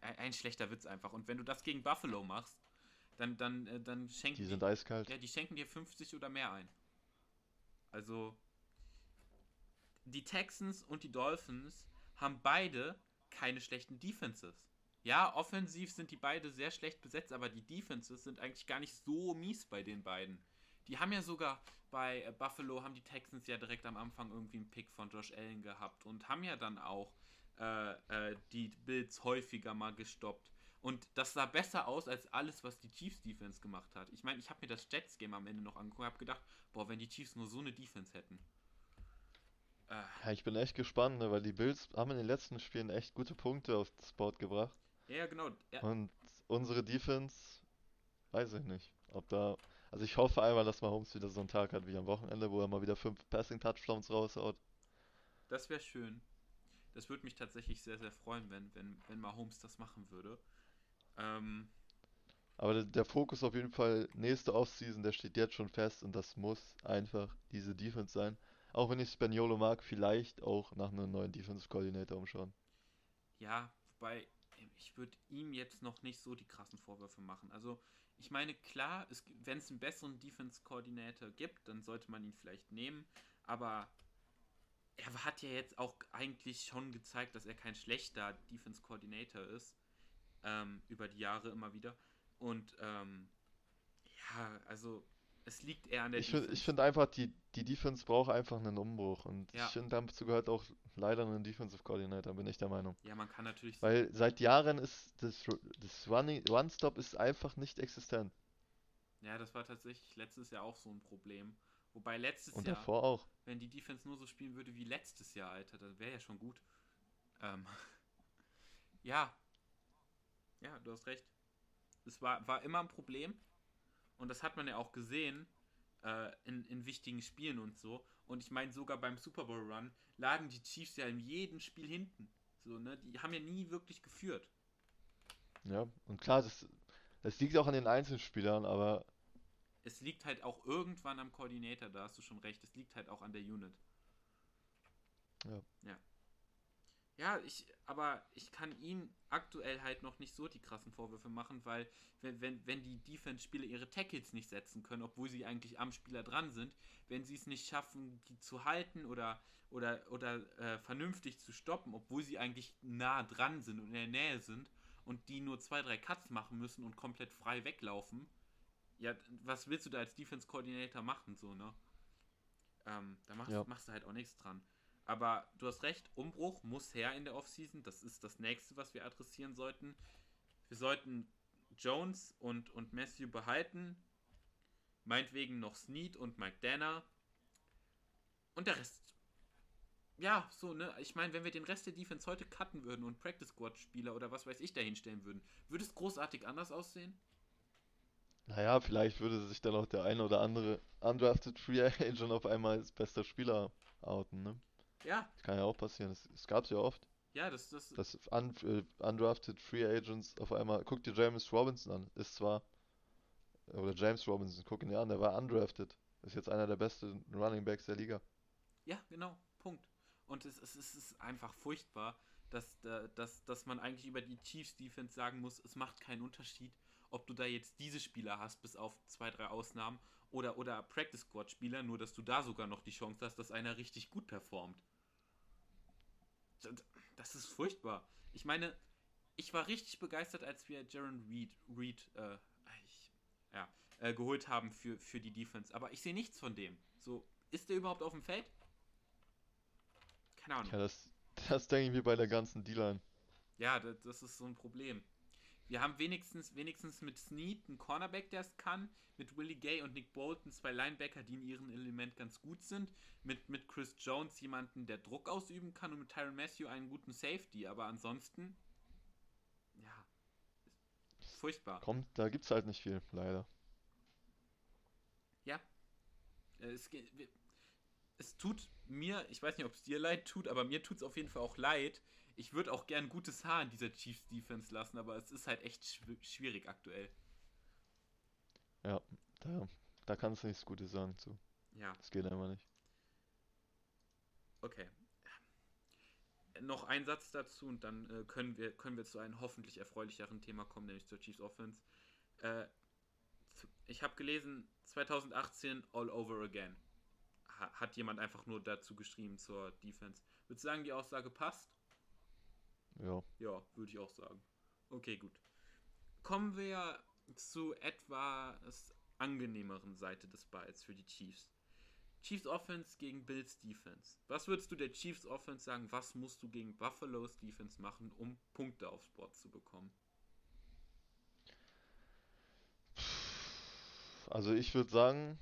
Ein, ein, schlechter Witz einfach. Und wenn du das gegen Buffalo machst, dann, dann, äh, dann schenken die. sind die, eiskalt. Ja, die schenken dir 50 oder mehr ein. Also, die Texans und die Dolphins haben beide keine schlechten Defenses. Ja, offensiv sind die beide sehr schlecht besetzt, aber die Defenses sind eigentlich gar nicht so mies bei den beiden. Die haben ja sogar bei äh, Buffalo haben die Texans ja direkt am Anfang irgendwie einen Pick von Josh Allen gehabt und haben ja dann auch äh, äh, die Bills häufiger mal gestoppt. Und das sah besser aus als alles, was die Chiefs Defense gemacht hat. Ich meine, ich habe mir das Jets Game am Ende noch angeguckt und habe gedacht, boah, wenn die Chiefs nur so eine Defense hätten. Ja, ich bin echt gespannt, ne, weil die Bills haben in den letzten Spielen echt gute Punkte aufs Board gebracht. Ja, genau. Ja. Und unsere Defense, weiß ich nicht, ob da. Also ich hoffe einmal, dass Mahomes wieder so einen Tag hat wie am Wochenende, wo er mal wieder fünf Passing-Touchdowns raushaut. Das wäre schön. Das würde mich tatsächlich sehr, sehr freuen, wenn, wenn, wenn Mahomes das machen würde. Ähm, aber der, der, Fokus auf jeden Fall nächste Offseason, der steht jetzt schon fest und das muss einfach diese Defense sein. Auch wenn ich Spaniolo mag, vielleicht auch nach einem neuen Defensive Coordinator umschauen. Ja, wobei ich würde ihm jetzt noch nicht so die krassen Vorwürfe machen. Also ich meine, klar, wenn es einen besseren Defense Coordinator gibt, dann sollte man ihn vielleicht nehmen. Aber er hat ja jetzt auch eigentlich schon gezeigt, dass er kein schlechter Defense Coordinator ist. Ähm, über die Jahre immer wieder. Und ähm, ja, also es liegt eher an der ich Defense. Find, ich finde einfach, die, die Defense braucht einfach einen Umbruch. Und ja. ich finde, dazu gehört auch leider ein Defensive Coordinator, bin ich der Meinung. Ja, man kann natürlich. Weil seit Jahren ist das, das One-Stop ist einfach nicht existent. Ja, das war tatsächlich letztes Jahr auch so ein Problem. Wobei letztes Und Jahr. Und davor auch. Wenn die Defense nur so spielen würde wie letztes Jahr, Alter, das wäre ja schon gut. Ähm, ja. Ja, du hast recht. Es war, war immer ein Problem. Und das hat man ja auch gesehen äh, in, in wichtigen Spielen und so. Und ich meine, sogar beim Super Bowl Run lagen die Chiefs ja in jedem Spiel hinten. So, ne? Die haben ja nie wirklich geführt. Ja, und klar, das, das liegt auch an den Einzelspielern, aber es liegt halt auch irgendwann am Koordinator, da hast du schon recht. Es liegt halt auch an der Unit. Ja. Ja. Ja, ich, aber ich kann ihn aktuell halt noch nicht so die krassen Vorwürfe machen, weil wenn, wenn, wenn die Defense-Spieler ihre Tackles nicht setzen können, obwohl sie eigentlich am Spieler dran sind, wenn sie es nicht schaffen, die zu halten oder, oder, oder äh, vernünftig zu stoppen, obwohl sie eigentlich nah dran sind und in der Nähe sind und die nur zwei, drei Cuts machen müssen und komplett frei weglaufen, ja, was willst du da als Defense Coordinator machen, so, ne? Ähm, da machst, ja. machst du halt auch nichts dran. Aber du hast recht, Umbruch muss her in der Offseason. Das ist das nächste, was wir adressieren sollten. Wir sollten Jones und, und Matthew behalten. Meinetwegen noch Snead und Mike Danner. Und der Rest. Ja, so, ne? Ich meine, wenn wir den Rest der Defense heute cutten würden und Practice Squad Spieler oder was weiß ich dahinstellen würden, würde es großartig anders aussehen? Naja, vielleicht würde sich dann auch der eine oder andere undrafted Free Agent auf einmal als bester Spieler outen, ne? Ja. Das kann ja auch passieren. Das, das gab es ja oft. Ja, das, das. Dass un, äh, undrafted Free Agents auf einmal. Guck dir James Robinson an. Ist zwar. Oder James Robinson, guck ihn dir an, der war undrafted. Ist jetzt einer der besten Running Backs der Liga. Ja, genau. Punkt. Und es, es, es ist einfach furchtbar, dass, dass, dass man eigentlich über die Chiefs Defense sagen muss, es macht keinen Unterschied, ob du da jetzt diese Spieler hast, bis auf zwei, drei Ausnahmen, oder, oder Practice Squad Spieler, nur dass du da sogar noch die Chance hast, dass einer richtig gut performt. Das ist furchtbar. Ich meine, ich war richtig begeistert, als wir Jaron Reed, Reed äh, ich, ja, äh, geholt haben für, für die Defense. Aber ich sehe nichts von dem. So, ist der überhaupt auf dem Feld? Keine Ahnung. Ja, das, das denke ich mir bei der ganzen D-Line. Ja, das, das ist so ein Problem. Wir haben wenigstens, wenigstens mit Snead einen Cornerback, der es kann, mit Willie Gay und Nick Bolton zwei Linebacker, die in ihrem Element ganz gut sind, mit, mit Chris Jones jemanden, der Druck ausüben kann und mit Tyron Matthew einen guten Safety, aber ansonsten, ja, furchtbar. Kommt, da gibt es halt nicht viel, leider. Ja. Es, es tut mir, ich weiß nicht, ob es dir leid tut, aber mir tut es auf jeden Fall auch leid, ich würde auch gern gutes Haar in dieser Chiefs Defense lassen, aber es ist halt echt schw schwierig aktuell. Ja, da, da kannst du nichts Gutes sagen zu. Ja. Das geht einfach nicht. Okay. Noch ein Satz dazu und dann äh, können, wir, können wir zu einem hoffentlich erfreulicheren Thema kommen, nämlich zur Chiefs Offense. Äh, ich habe gelesen, 2018 all over again. Ha hat jemand einfach nur dazu geschrieben zur Defense. Würdest du sagen, die Aussage passt? Ja. Ja, würde ich auch sagen. Okay, gut. Kommen wir zu etwas angenehmeren Seite des Balls für die Chiefs. Chiefs Offense gegen Bills Defense. Was würdest du der Chiefs Offense sagen? Was musst du gegen Buffalo's Defense machen, um Punkte aufs Board zu bekommen? Also ich würde sagen,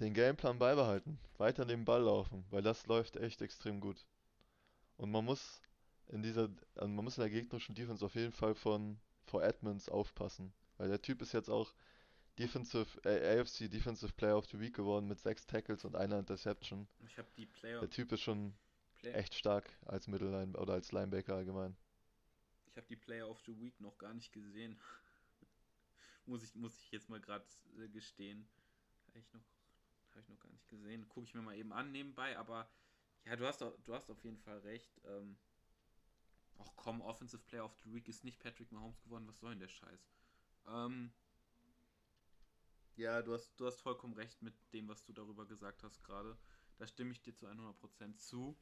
den Gameplan beibehalten, weiter den Ball laufen, weil das läuft echt extrem gut. Und man muss in dieser, also man muss in der gegnerischen Defense auf jeden Fall von vor Edmonds aufpassen. Weil der Typ ist jetzt auch Defensive, äh, AFC Defensive Player of the Week geworden mit sechs Tackles und einer Interception. Ich habe die Player. Der Typ ist schon Player. echt stark als Mittelline oder als Linebacker allgemein. Ich habe die Player of the Week noch gar nicht gesehen. muss ich muss ich jetzt mal gerade äh, gestehen. Habe ich noch habe ich noch gar nicht gesehen. Gucke ich mir mal eben an nebenbei, aber ja, du hast du hast auf jeden Fall recht. Ähm, Ach komm, Offensive Player of the Week ist nicht Patrick Mahomes geworden. Was soll denn der Scheiß? Ähm, ja, du hast, du hast vollkommen recht mit dem, was du darüber gesagt hast gerade. Da stimme ich dir zu 100% zu.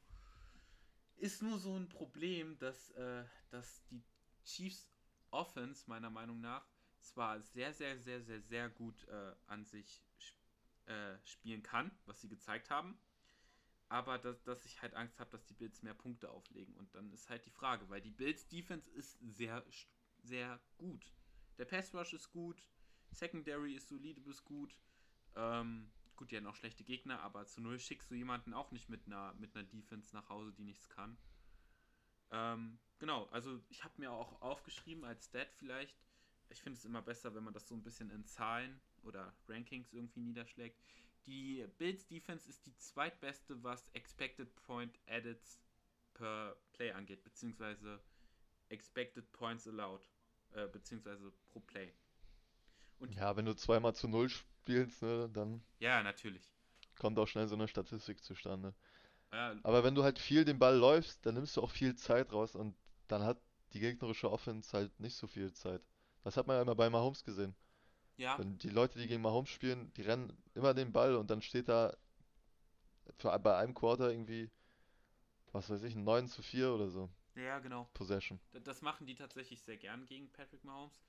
Ist nur so ein Problem, dass, äh, dass die Chiefs Offense meiner Meinung nach zwar sehr, sehr, sehr, sehr, sehr gut äh, an sich sp äh, spielen kann, was sie gezeigt haben, aber dass, dass ich halt Angst habe, dass die Bills mehr Punkte auflegen. Und dann ist halt die Frage, weil die Bills Defense ist sehr, sehr gut. Der Pass Rush ist gut, Secondary ist solide bis gut. Ähm, gut, die haben auch schlechte Gegner, aber zu null schickst du jemanden auch nicht mit einer, mit einer Defense nach Hause, die nichts kann. Ähm, genau, also ich habe mir auch aufgeschrieben als Stat vielleicht. Ich finde es immer besser, wenn man das so ein bisschen in Zahlen oder Rankings irgendwie niederschlägt. Die Bills Defense ist die zweitbeste, was Expected Point Added per Play angeht, beziehungsweise Expected Points Allowed, äh, beziehungsweise pro Play. Und ja, wenn du zweimal zu null spielst, ne, dann. Ja, natürlich. Kommt auch schnell so eine Statistik zustande. Ja. Aber wenn du halt viel den Ball läufst, dann nimmst du auch viel Zeit raus und dann hat die gegnerische Offense halt nicht so viel Zeit. Das hat man ja immer bei Mahomes gesehen. Ja. Wenn die Leute, die gegen Mahomes spielen, die rennen immer den Ball und dann steht da für, bei einem Quarter irgendwie, was weiß ich, ein 9 zu 4 oder so. Ja, genau. Possession. Das machen die tatsächlich sehr gern gegen Patrick Mahomes.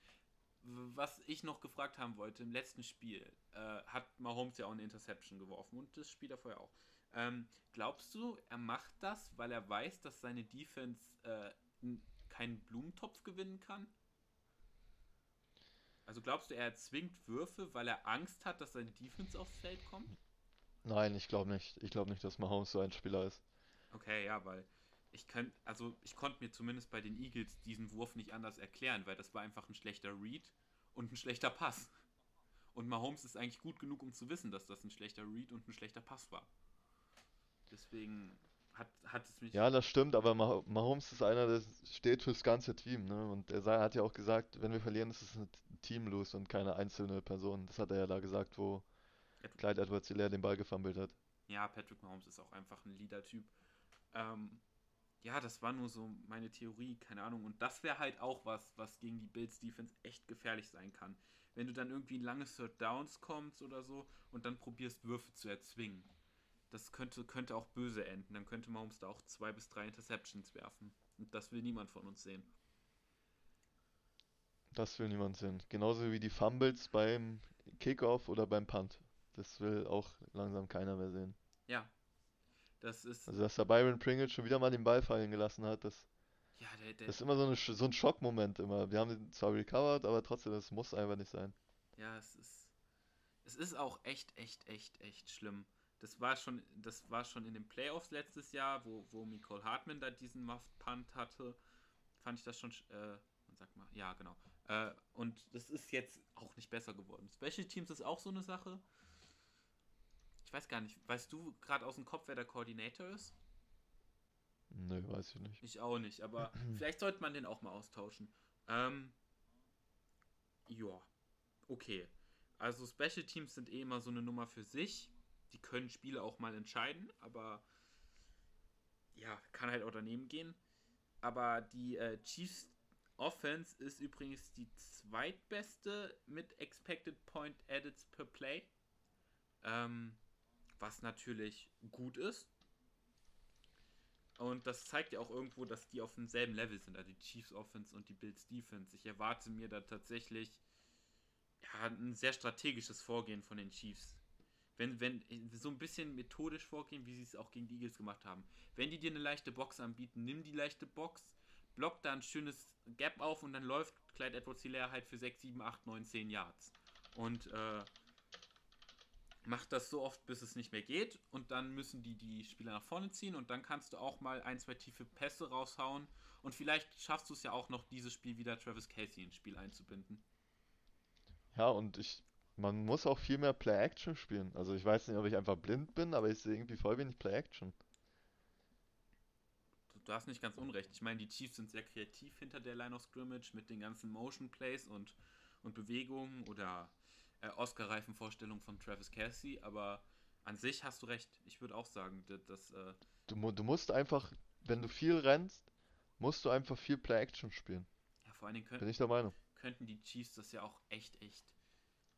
Was ich noch gefragt haben wollte, im letzten Spiel äh, hat Mahomes ja auch eine Interception geworfen und das Spiel davor auch. Ähm, glaubst du, er macht das, weil er weiß, dass seine Defense äh, keinen Blumentopf gewinnen kann? Also glaubst du, er zwingt Würfe, weil er Angst hat, dass seine Defense aufs Feld kommt? Nein, ich glaube nicht. Ich glaube nicht, dass Mahomes so ein Spieler ist. Okay, ja, weil ich könnte, also ich konnte mir zumindest bei den Eagles diesen Wurf nicht anders erklären, weil das war einfach ein schlechter Read und ein schlechter Pass. Und Mahomes ist eigentlich gut genug, um zu wissen, dass das ein schlechter Read und ein schlechter Pass war. Deswegen hat, hat es mich. Ja, das stimmt, aber Mah Mahomes ist einer, der steht fürs ganze Team, ne? Und er hat ja auch gesagt, wenn wir verlieren, ist es ein Team los und keine einzelne Person. Das hat er ja da gesagt, wo Edward. Clyde Edwards Hilaire den Ball gefummelt hat. Ja, Patrick Mahomes ist auch einfach ein Leader-Typ. Ähm, ja, das war nur so meine Theorie, keine Ahnung. Und das wäre halt auch was, was gegen die Bills Defense echt gefährlich sein kann. Wenn du dann irgendwie in lange Third Downs kommst oder so und dann probierst, Würfe zu erzwingen das könnte, könnte auch böse enden. Dann könnte Mahomes da auch zwei bis drei Interceptions werfen. Und das will niemand von uns sehen. Das will niemand sehen. Genauso wie die Fumbles beim Kickoff oder beim Punt. Das will auch langsam keiner mehr sehen. Ja. Das ist. Also, dass der Byron Pringle schon wieder mal den Ball fallen gelassen hat, das. Ja, der, der das ist immer so, eine, so ein Schockmoment immer. Wir haben den zwar recovered, aber trotzdem, das muss einfach nicht sein. Ja, es ist. Es ist auch echt, echt, echt, echt schlimm. Das war schon, das war schon in den Playoffs letztes Jahr, wo, wo Nicole Hartman da diesen Muffed Punt hatte. Fand ich das schon, äh, sag mal, ja, genau. Äh, und das ist jetzt auch nicht besser geworden. Special Teams ist auch so eine Sache. Ich weiß gar nicht, weißt du gerade aus dem Kopf, wer der Koordinator ist? Nö, weiß ich nicht. Ich auch nicht, aber vielleicht sollte man den auch mal austauschen. Ähm, ja, okay. Also Special Teams sind eh immer so eine Nummer für sich die können Spiele auch mal entscheiden, aber ja, kann halt auch daneben gehen. Aber die äh, Chiefs Offense ist übrigens die zweitbeste mit Expected Point Edits per Play. Ähm, was natürlich gut ist. Und das zeigt ja auch irgendwo, dass die auf demselben Level sind, also die Chiefs Offense und die Bills Defense. Ich erwarte mir da tatsächlich ja, ein sehr strategisches Vorgehen von den Chiefs wenn, wenn, so ein bisschen methodisch vorgehen, wie sie es auch gegen die Eagles gemacht haben. Wenn die dir eine leichte Box anbieten, nimm die leichte Box, block da ein schönes Gap auf und dann läuft Clyde Edwards Hilaire halt für 6, 7, 8, 9, 10 Yards. Und äh, macht das so oft, bis es nicht mehr geht und dann müssen die die Spieler nach vorne ziehen und dann kannst du auch mal ein, zwei tiefe Pässe raushauen und vielleicht schaffst du es ja auch noch, dieses Spiel wieder Travis Casey ins Spiel einzubinden. Ja, und ich, man muss auch viel mehr Play-Action spielen. Also ich weiß nicht, ob ich einfach blind bin, aber ich sehe irgendwie voll wenig Play-Action. Du, du hast nicht ganz unrecht. Ich meine, die Chiefs sind sehr kreativ hinter der Line of Scrimmage mit den ganzen Motion Plays und, und Bewegungen oder äh, Oscar-reifen Vorstellungen von Travis Casey, aber an sich hast du recht. Ich würde auch sagen, dass. dass äh du, du musst einfach, wenn du viel rennst, musst du einfach viel Play-Action spielen. Ja, vor allen Dingen können, Bin ich der Meinung. könnten die Chiefs das ja auch echt, echt.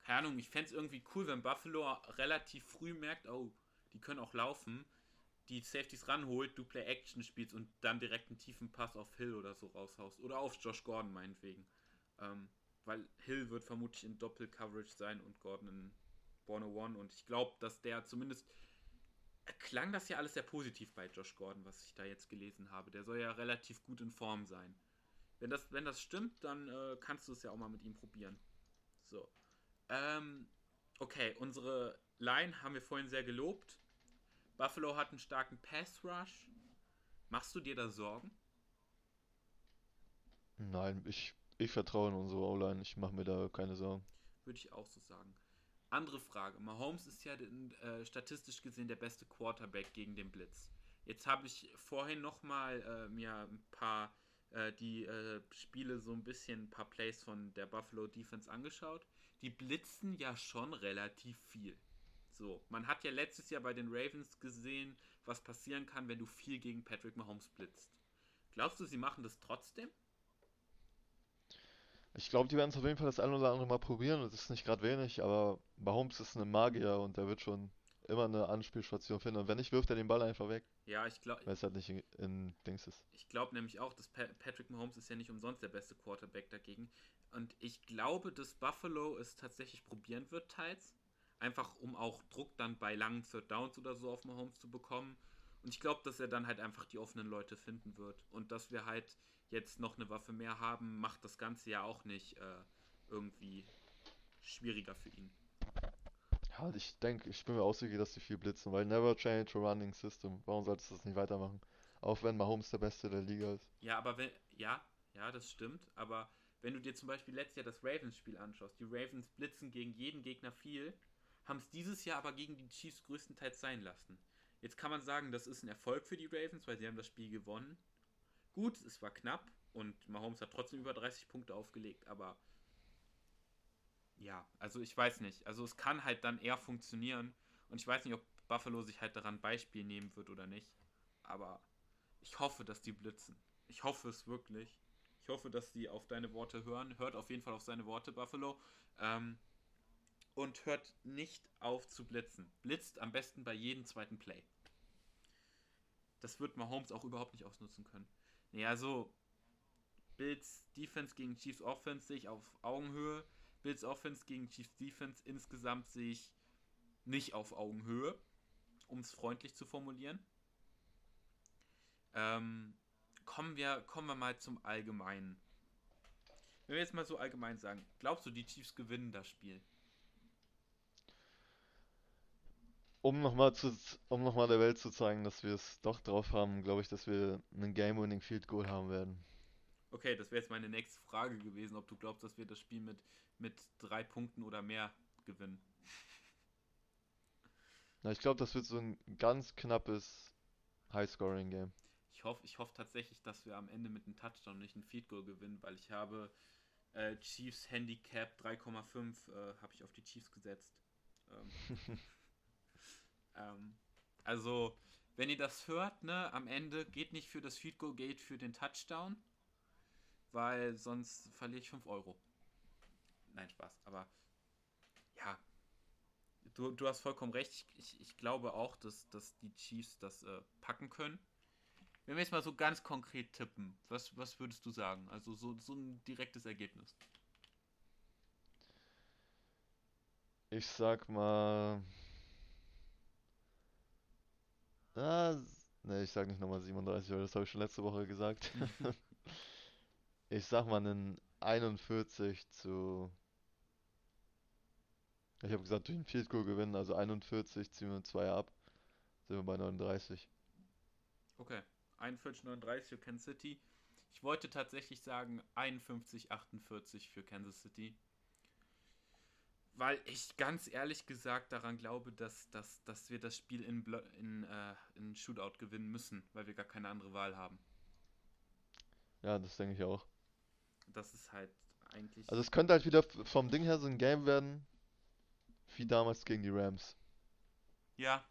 Keine Ahnung, ich fände es irgendwie cool, wenn Buffalo relativ früh merkt, oh, die können auch laufen, die Safeties ranholt, du Play-Action spielst und dann direkt einen tiefen Pass auf Hill oder so raushaust. Oder auf Josh Gordon meinetwegen. Ähm, weil Hill wird vermutlich in Doppel-Coverage sein und Gordon in Borno One. Und ich glaube, dass der zumindest. Klang das ja alles sehr positiv bei Josh Gordon, was ich da jetzt gelesen habe. Der soll ja relativ gut in Form sein. Wenn das, wenn das stimmt, dann äh, kannst du es ja auch mal mit ihm probieren. So. Ähm, okay, unsere Line haben wir vorhin sehr gelobt. Buffalo hat einen starken Pass Rush. Machst du dir da Sorgen? Nein, ich ich vertraue in unsere O-Line, ich mache mir da keine Sorgen. Würde ich auch so sagen. Andere Frage. Mahomes ist ja äh, statistisch gesehen der beste Quarterback gegen den Blitz. Jetzt habe ich vorhin nochmal äh, mir ein paar äh, die äh, Spiele so ein bisschen ein paar Plays von der Buffalo Defense angeschaut. Die blitzen ja schon relativ viel. So, man hat ja letztes Jahr bei den Ravens gesehen, was passieren kann, wenn du viel gegen Patrick Mahomes blitzt. Glaubst du, sie machen das trotzdem? Ich glaube, die werden es auf jeden Fall das ein oder andere Mal probieren. Das ist nicht gerade wenig, aber Mahomes ist ein Magier und der wird schon immer eine Anspielstation finden. Und wenn nicht, wirft er den Ball einfach weg. Ja, ich glaube. Weil es halt nicht in, in Dings ist. Ich glaube nämlich auch, dass Patrick Mahomes ist ja nicht umsonst der beste Quarterback dagegen. Und ich glaube, dass Buffalo es tatsächlich probieren wird, teils. Einfach um auch Druck dann bei langen Third Downs oder so auf Mahomes zu bekommen. Und ich glaube, dass er dann halt einfach die offenen Leute finden wird. Und dass wir halt jetzt noch eine Waffe mehr haben, macht das Ganze ja auch nicht äh, irgendwie schwieriger für ihn. Ja, ich denke, ich bin mir auch sicher, dass sie viel blitzen, weil never change a running system. Warum solltest du das nicht weitermachen? Auch wenn Mahomes der Beste der Liga ist. Ja, aber wenn, ja, ja, das stimmt, aber wenn du dir zum Beispiel letztes Jahr das Ravens-Spiel anschaust, die Ravens blitzen gegen jeden Gegner viel, haben es dieses Jahr aber gegen die Chiefs größtenteils sein lassen. Jetzt kann man sagen, das ist ein Erfolg für die Ravens, weil sie haben das Spiel gewonnen. Gut, es war knapp und Mahomes hat trotzdem über 30 Punkte aufgelegt, aber ja, also ich weiß nicht. Also es kann halt dann eher funktionieren und ich weiß nicht, ob Buffalo sich halt daran Beispiel nehmen wird oder nicht. Aber ich hoffe, dass die blitzen. Ich hoffe es wirklich. Hoffe, dass die auf deine Worte hören. Hört auf jeden Fall auf seine Worte, Buffalo. Ähm, und hört nicht auf zu blitzen. Blitzt am besten bei jedem zweiten Play. Das wird Mahomes auch überhaupt nicht ausnutzen können. Ja, so Bills Defense gegen Chiefs Offense sehe ich auf Augenhöhe. Bills Offense gegen Chiefs Defense insgesamt sehe ich nicht auf Augenhöhe, um es freundlich zu formulieren. Ähm, kommen, wir, kommen wir mal zum Allgemeinen. Wenn wir jetzt mal so allgemein sagen, glaubst du, die Chiefs gewinnen das Spiel? um nochmal um noch der Welt zu zeigen, dass wir es doch drauf haben, glaube ich, dass wir einen Game-Winning Field Goal haben werden. Okay, das wäre jetzt meine nächste Frage gewesen, ob du glaubst, dass wir das Spiel mit, mit drei Punkten oder mehr gewinnen. Na, ich glaube, das wird so ein ganz knappes High-Scoring-Game. Ich hoffe ich hoff tatsächlich, dass wir am Ende mit einem Touchdown und nicht ein Field Goal gewinnen, weil ich habe äh, Chiefs Handicap 3,5 äh, habe ich auf die Chiefs gesetzt. Ähm, Ähm, also, wenn ihr das hört, ne, am Ende geht nicht für das Feed Goal, geht für den Touchdown, weil sonst verliere ich 5 Euro. Nein, Spaß, aber ja, du, du hast vollkommen recht. Ich, ich, ich glaube auch, dass, dass die Chiefs das äh, packen können. Wenn wir jetzt mal so ganz konkret tippen, was, was würdest du sagen? Also so, so ein direktes Ergebnis. Ich sag mal Ah, ne, ich sag nicht nochmal 37, weil das habe ich schon letzte Woche gesagt. ich sag mal einen 41 zu Ich habe gesagt, durch ein Field Goal gewinnen, also 41, ziehen wir 2 ab, sind wir bei 39. Okay, 41, 39 für Kansas City. Ich wollte tatsächlich sagen 51, 48 für Kansas City. Weil ich ganz ehrlich gesagt daran glaube, dass, dass, dass wir das Spiel in, in, äh, in Shootout gewinnen müssen, weil wir gar keine andere Wahl haben. Ja, das denke ich auch. Das ist halt eigentlich. Also es könnte halt wieder vom Ding her so ein Game werden, wie damals gegen die Rams. Ja,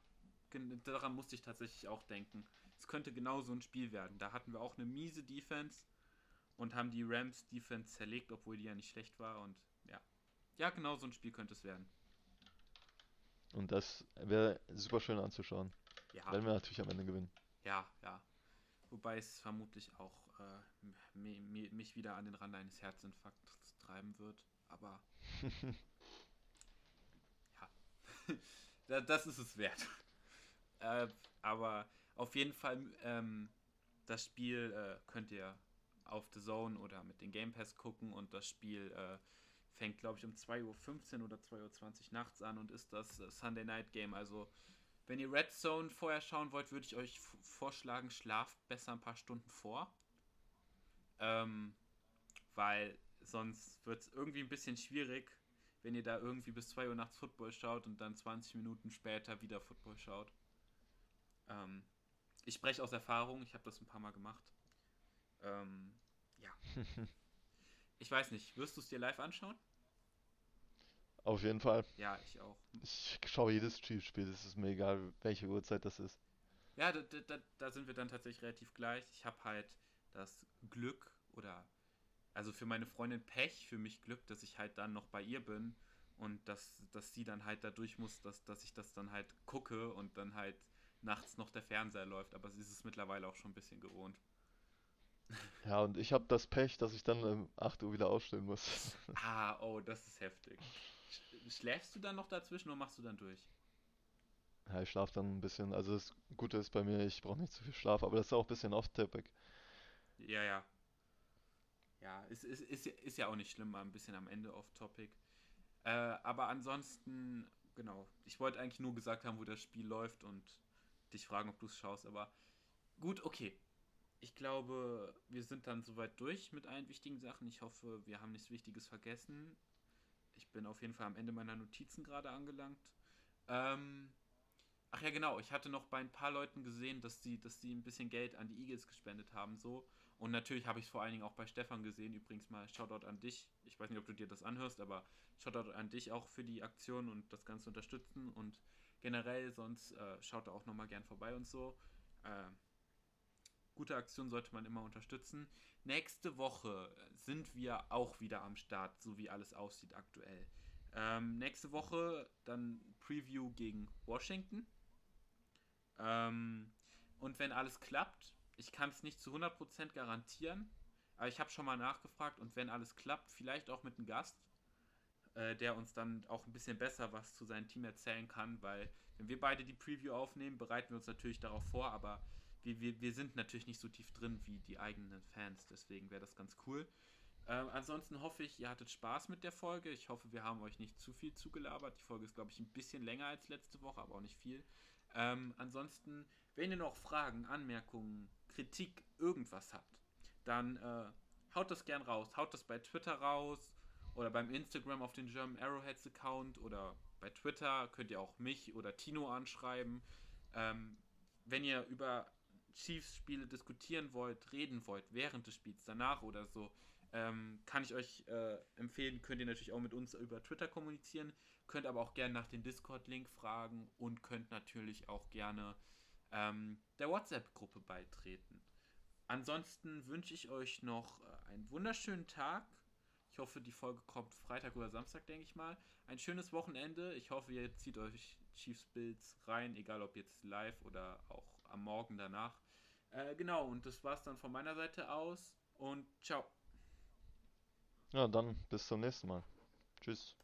daran musste ich tatsächlich auch denken. Es könnte genau so ein Spiel werden. Da hatten wir auch eine miese Defense und haben die Rams Defense zerlegt, obwohl die ja nicht schlecht war und ja. Ja, genau so ein Spiel könnte es werden. Und das wäre super schön anzuschauen. Ja. Wenn wir natürlich am Ende gewinnen. Ja, ja. Wobei es vermutlich auch äh, mich wieder an den Rand eines Herzinfarkts treiben wird. Aber ja, das ist es wert. Äh, aber auf jeden Fall, ähm, das Spiel äh, könnt ihr auf The Zone oder mit den Game Pass gucken und das Spiel äh, fängt, glaube ich, um 2.15 Uhr oder 2.20 Uhr nachts an und ist das äh, Sunday Night Game. Also, wenn ihr Red Zone vorher schauen wollt, würde ich euch vorschlagen, schlaft besser ein paar Stunden vor. Ähm, weil sonst wird es irgendwie ein bisschen schwierig, wenn ihr da irgendwie bis 2 Uhr nachts Football schaut und dann 20 Minuten später wieder Football schaut. Ähm, ich spreche aus Erfahrung, ich habe das ein paar Mal gemacht. Ähm, ja. ich weiß nicht, wirst du es dir live anschauen? Auf jeden Fall. Ja, ich auch. Ich schaue jedes Chiefs-Spiel, es ist mir egal, welche Uhrzeit das ist. Ja, da, da, da sind wir dann tatsächlich relativ gleich. Ich habe halt das Glück oder also für meine Freundin Pech, für mich Glück, dass ich halt dann noch bei ihr bin und dass, dass sie dann halt da durch muss, dass, dass ich das dann halt gucke und dann halt nachts noch der Fernseher läuft, aber sie ist es mittlerweile auch schon ein bisschen gewohnt. Ja, und ich habe das Pech, dass ich dann um 8 Uhr wieder aufstehen muss. Ah, oh, das ist heftig. Schläfst du dann noch dazwischen oder machst du dann durch? Ja, ich schlafe dann ein bisschen. Also das Gute ist bei mir, ich brauche nicht zu viel Schlaf, aber das ist auch ein bisschen off-topic. Ja, ja. Ja, ist, ist, ist, ist ja auch nicht schlimm, mal ein bisschen am Ende off-topic. Äh, aber ansonsten, genau, ich wollte eigentlich nur gesagt haben, wo das Spiel läuft und dich fragen, ob du es schaust, aber gut, okay. Ich glaube, wir sind dann soweit durch mit allen wichtigen Sachen. Ich hoffe, wir haben nichts Wichtiges vergessen. Ich bin auf jeden Fall am Ende meiner Notizen gerade angelangt. Ähm, ach ja, genau. Ich hatte noch bei ein paar Leuten gesehen, dass die, dass die ein bisschen Geld an die Eagles gespendet haben, so. Und natürlich habe ich es vor allen Dingen auch bei Stefan gesehen. Übrigens mal Shoutout an dich. Ich weiß nicht, ob du dir das anhörst, aber Shoutout an dich auch für die Aktion und das Ganze unterstützen. Und generell, sonst äh, schaut da auch nochmal gern vorbei und so. Äh, gute Aktion sollte man immer unterstützen. Nächste Woche sind wir auch wieder am Start, so wie alles aussieht aktuell. Ähm, nächste Woche dann Preview gegen Washington. Ähm, und wenn alles klappt, ich kann es nicht zu 100% garantieren, aber ich habe schon mal nachgefragt und wenn alles klappt, vielleicht auch mit einem Gast, äh, der uns dann auch ein bisschen besser was zu seinem Team erzählen kann, weil wenn wir beide die Preview aufnehmen, bereiten wir uns natürlich darauf vor, aber wir, wir, wir sind natürlich nicht so tief drin wie die eigenen Fans, deswegen wäre das ganz cool. Ähm, ansonsten hoffe ich, ihr hattet Spaß mit der Folge. Ich hoffe, wir haben euch nicht zu viel zugelabert. Die Folge ist, glaube ich, ein bisschen länger als letzte Woche, aber auch nicht viel. Ähm, ansonsten, wenn ihr noch Fragen, Anmerkungen, Kritik, irgendwas habt, dann äh, haut das gern raus. Haut das bei Twitter raus oder beim Instagram auf den German Arrowheads Account oder bei Twitter könnt ihr auch mich oder Tino anschreiben. Ähm, wenn ihr über Chiefs-Spiele diskutieren wollt, reden wollt, während des Spiels, danach oder so, ähm, kann ich euch äh, empfehlen, könnt ihr natürlich auch mit uns über Twitter kommunizieren, könnt aber auch gerne nach dem Discord-Link fragen und könnt natürlich auch gerne ähm, der WhatsApp-Gruppe beitreten. Ansonsten wünsche ich euch noch äh, einen wunderschönen Tag ich hoffe, die Folge kommt Freitag oder Samstag, denke ich mal. Ein schönes Wochenende. Ich hoffe, ihr zieht euch Chiefs Bills rein, egal ob jetzt live oder auch am Morgen danach. Äh, genau, und das war's dann von meiner Seite aus und ciao. Ja, dann bis zum nächsten Mal. Tschüss.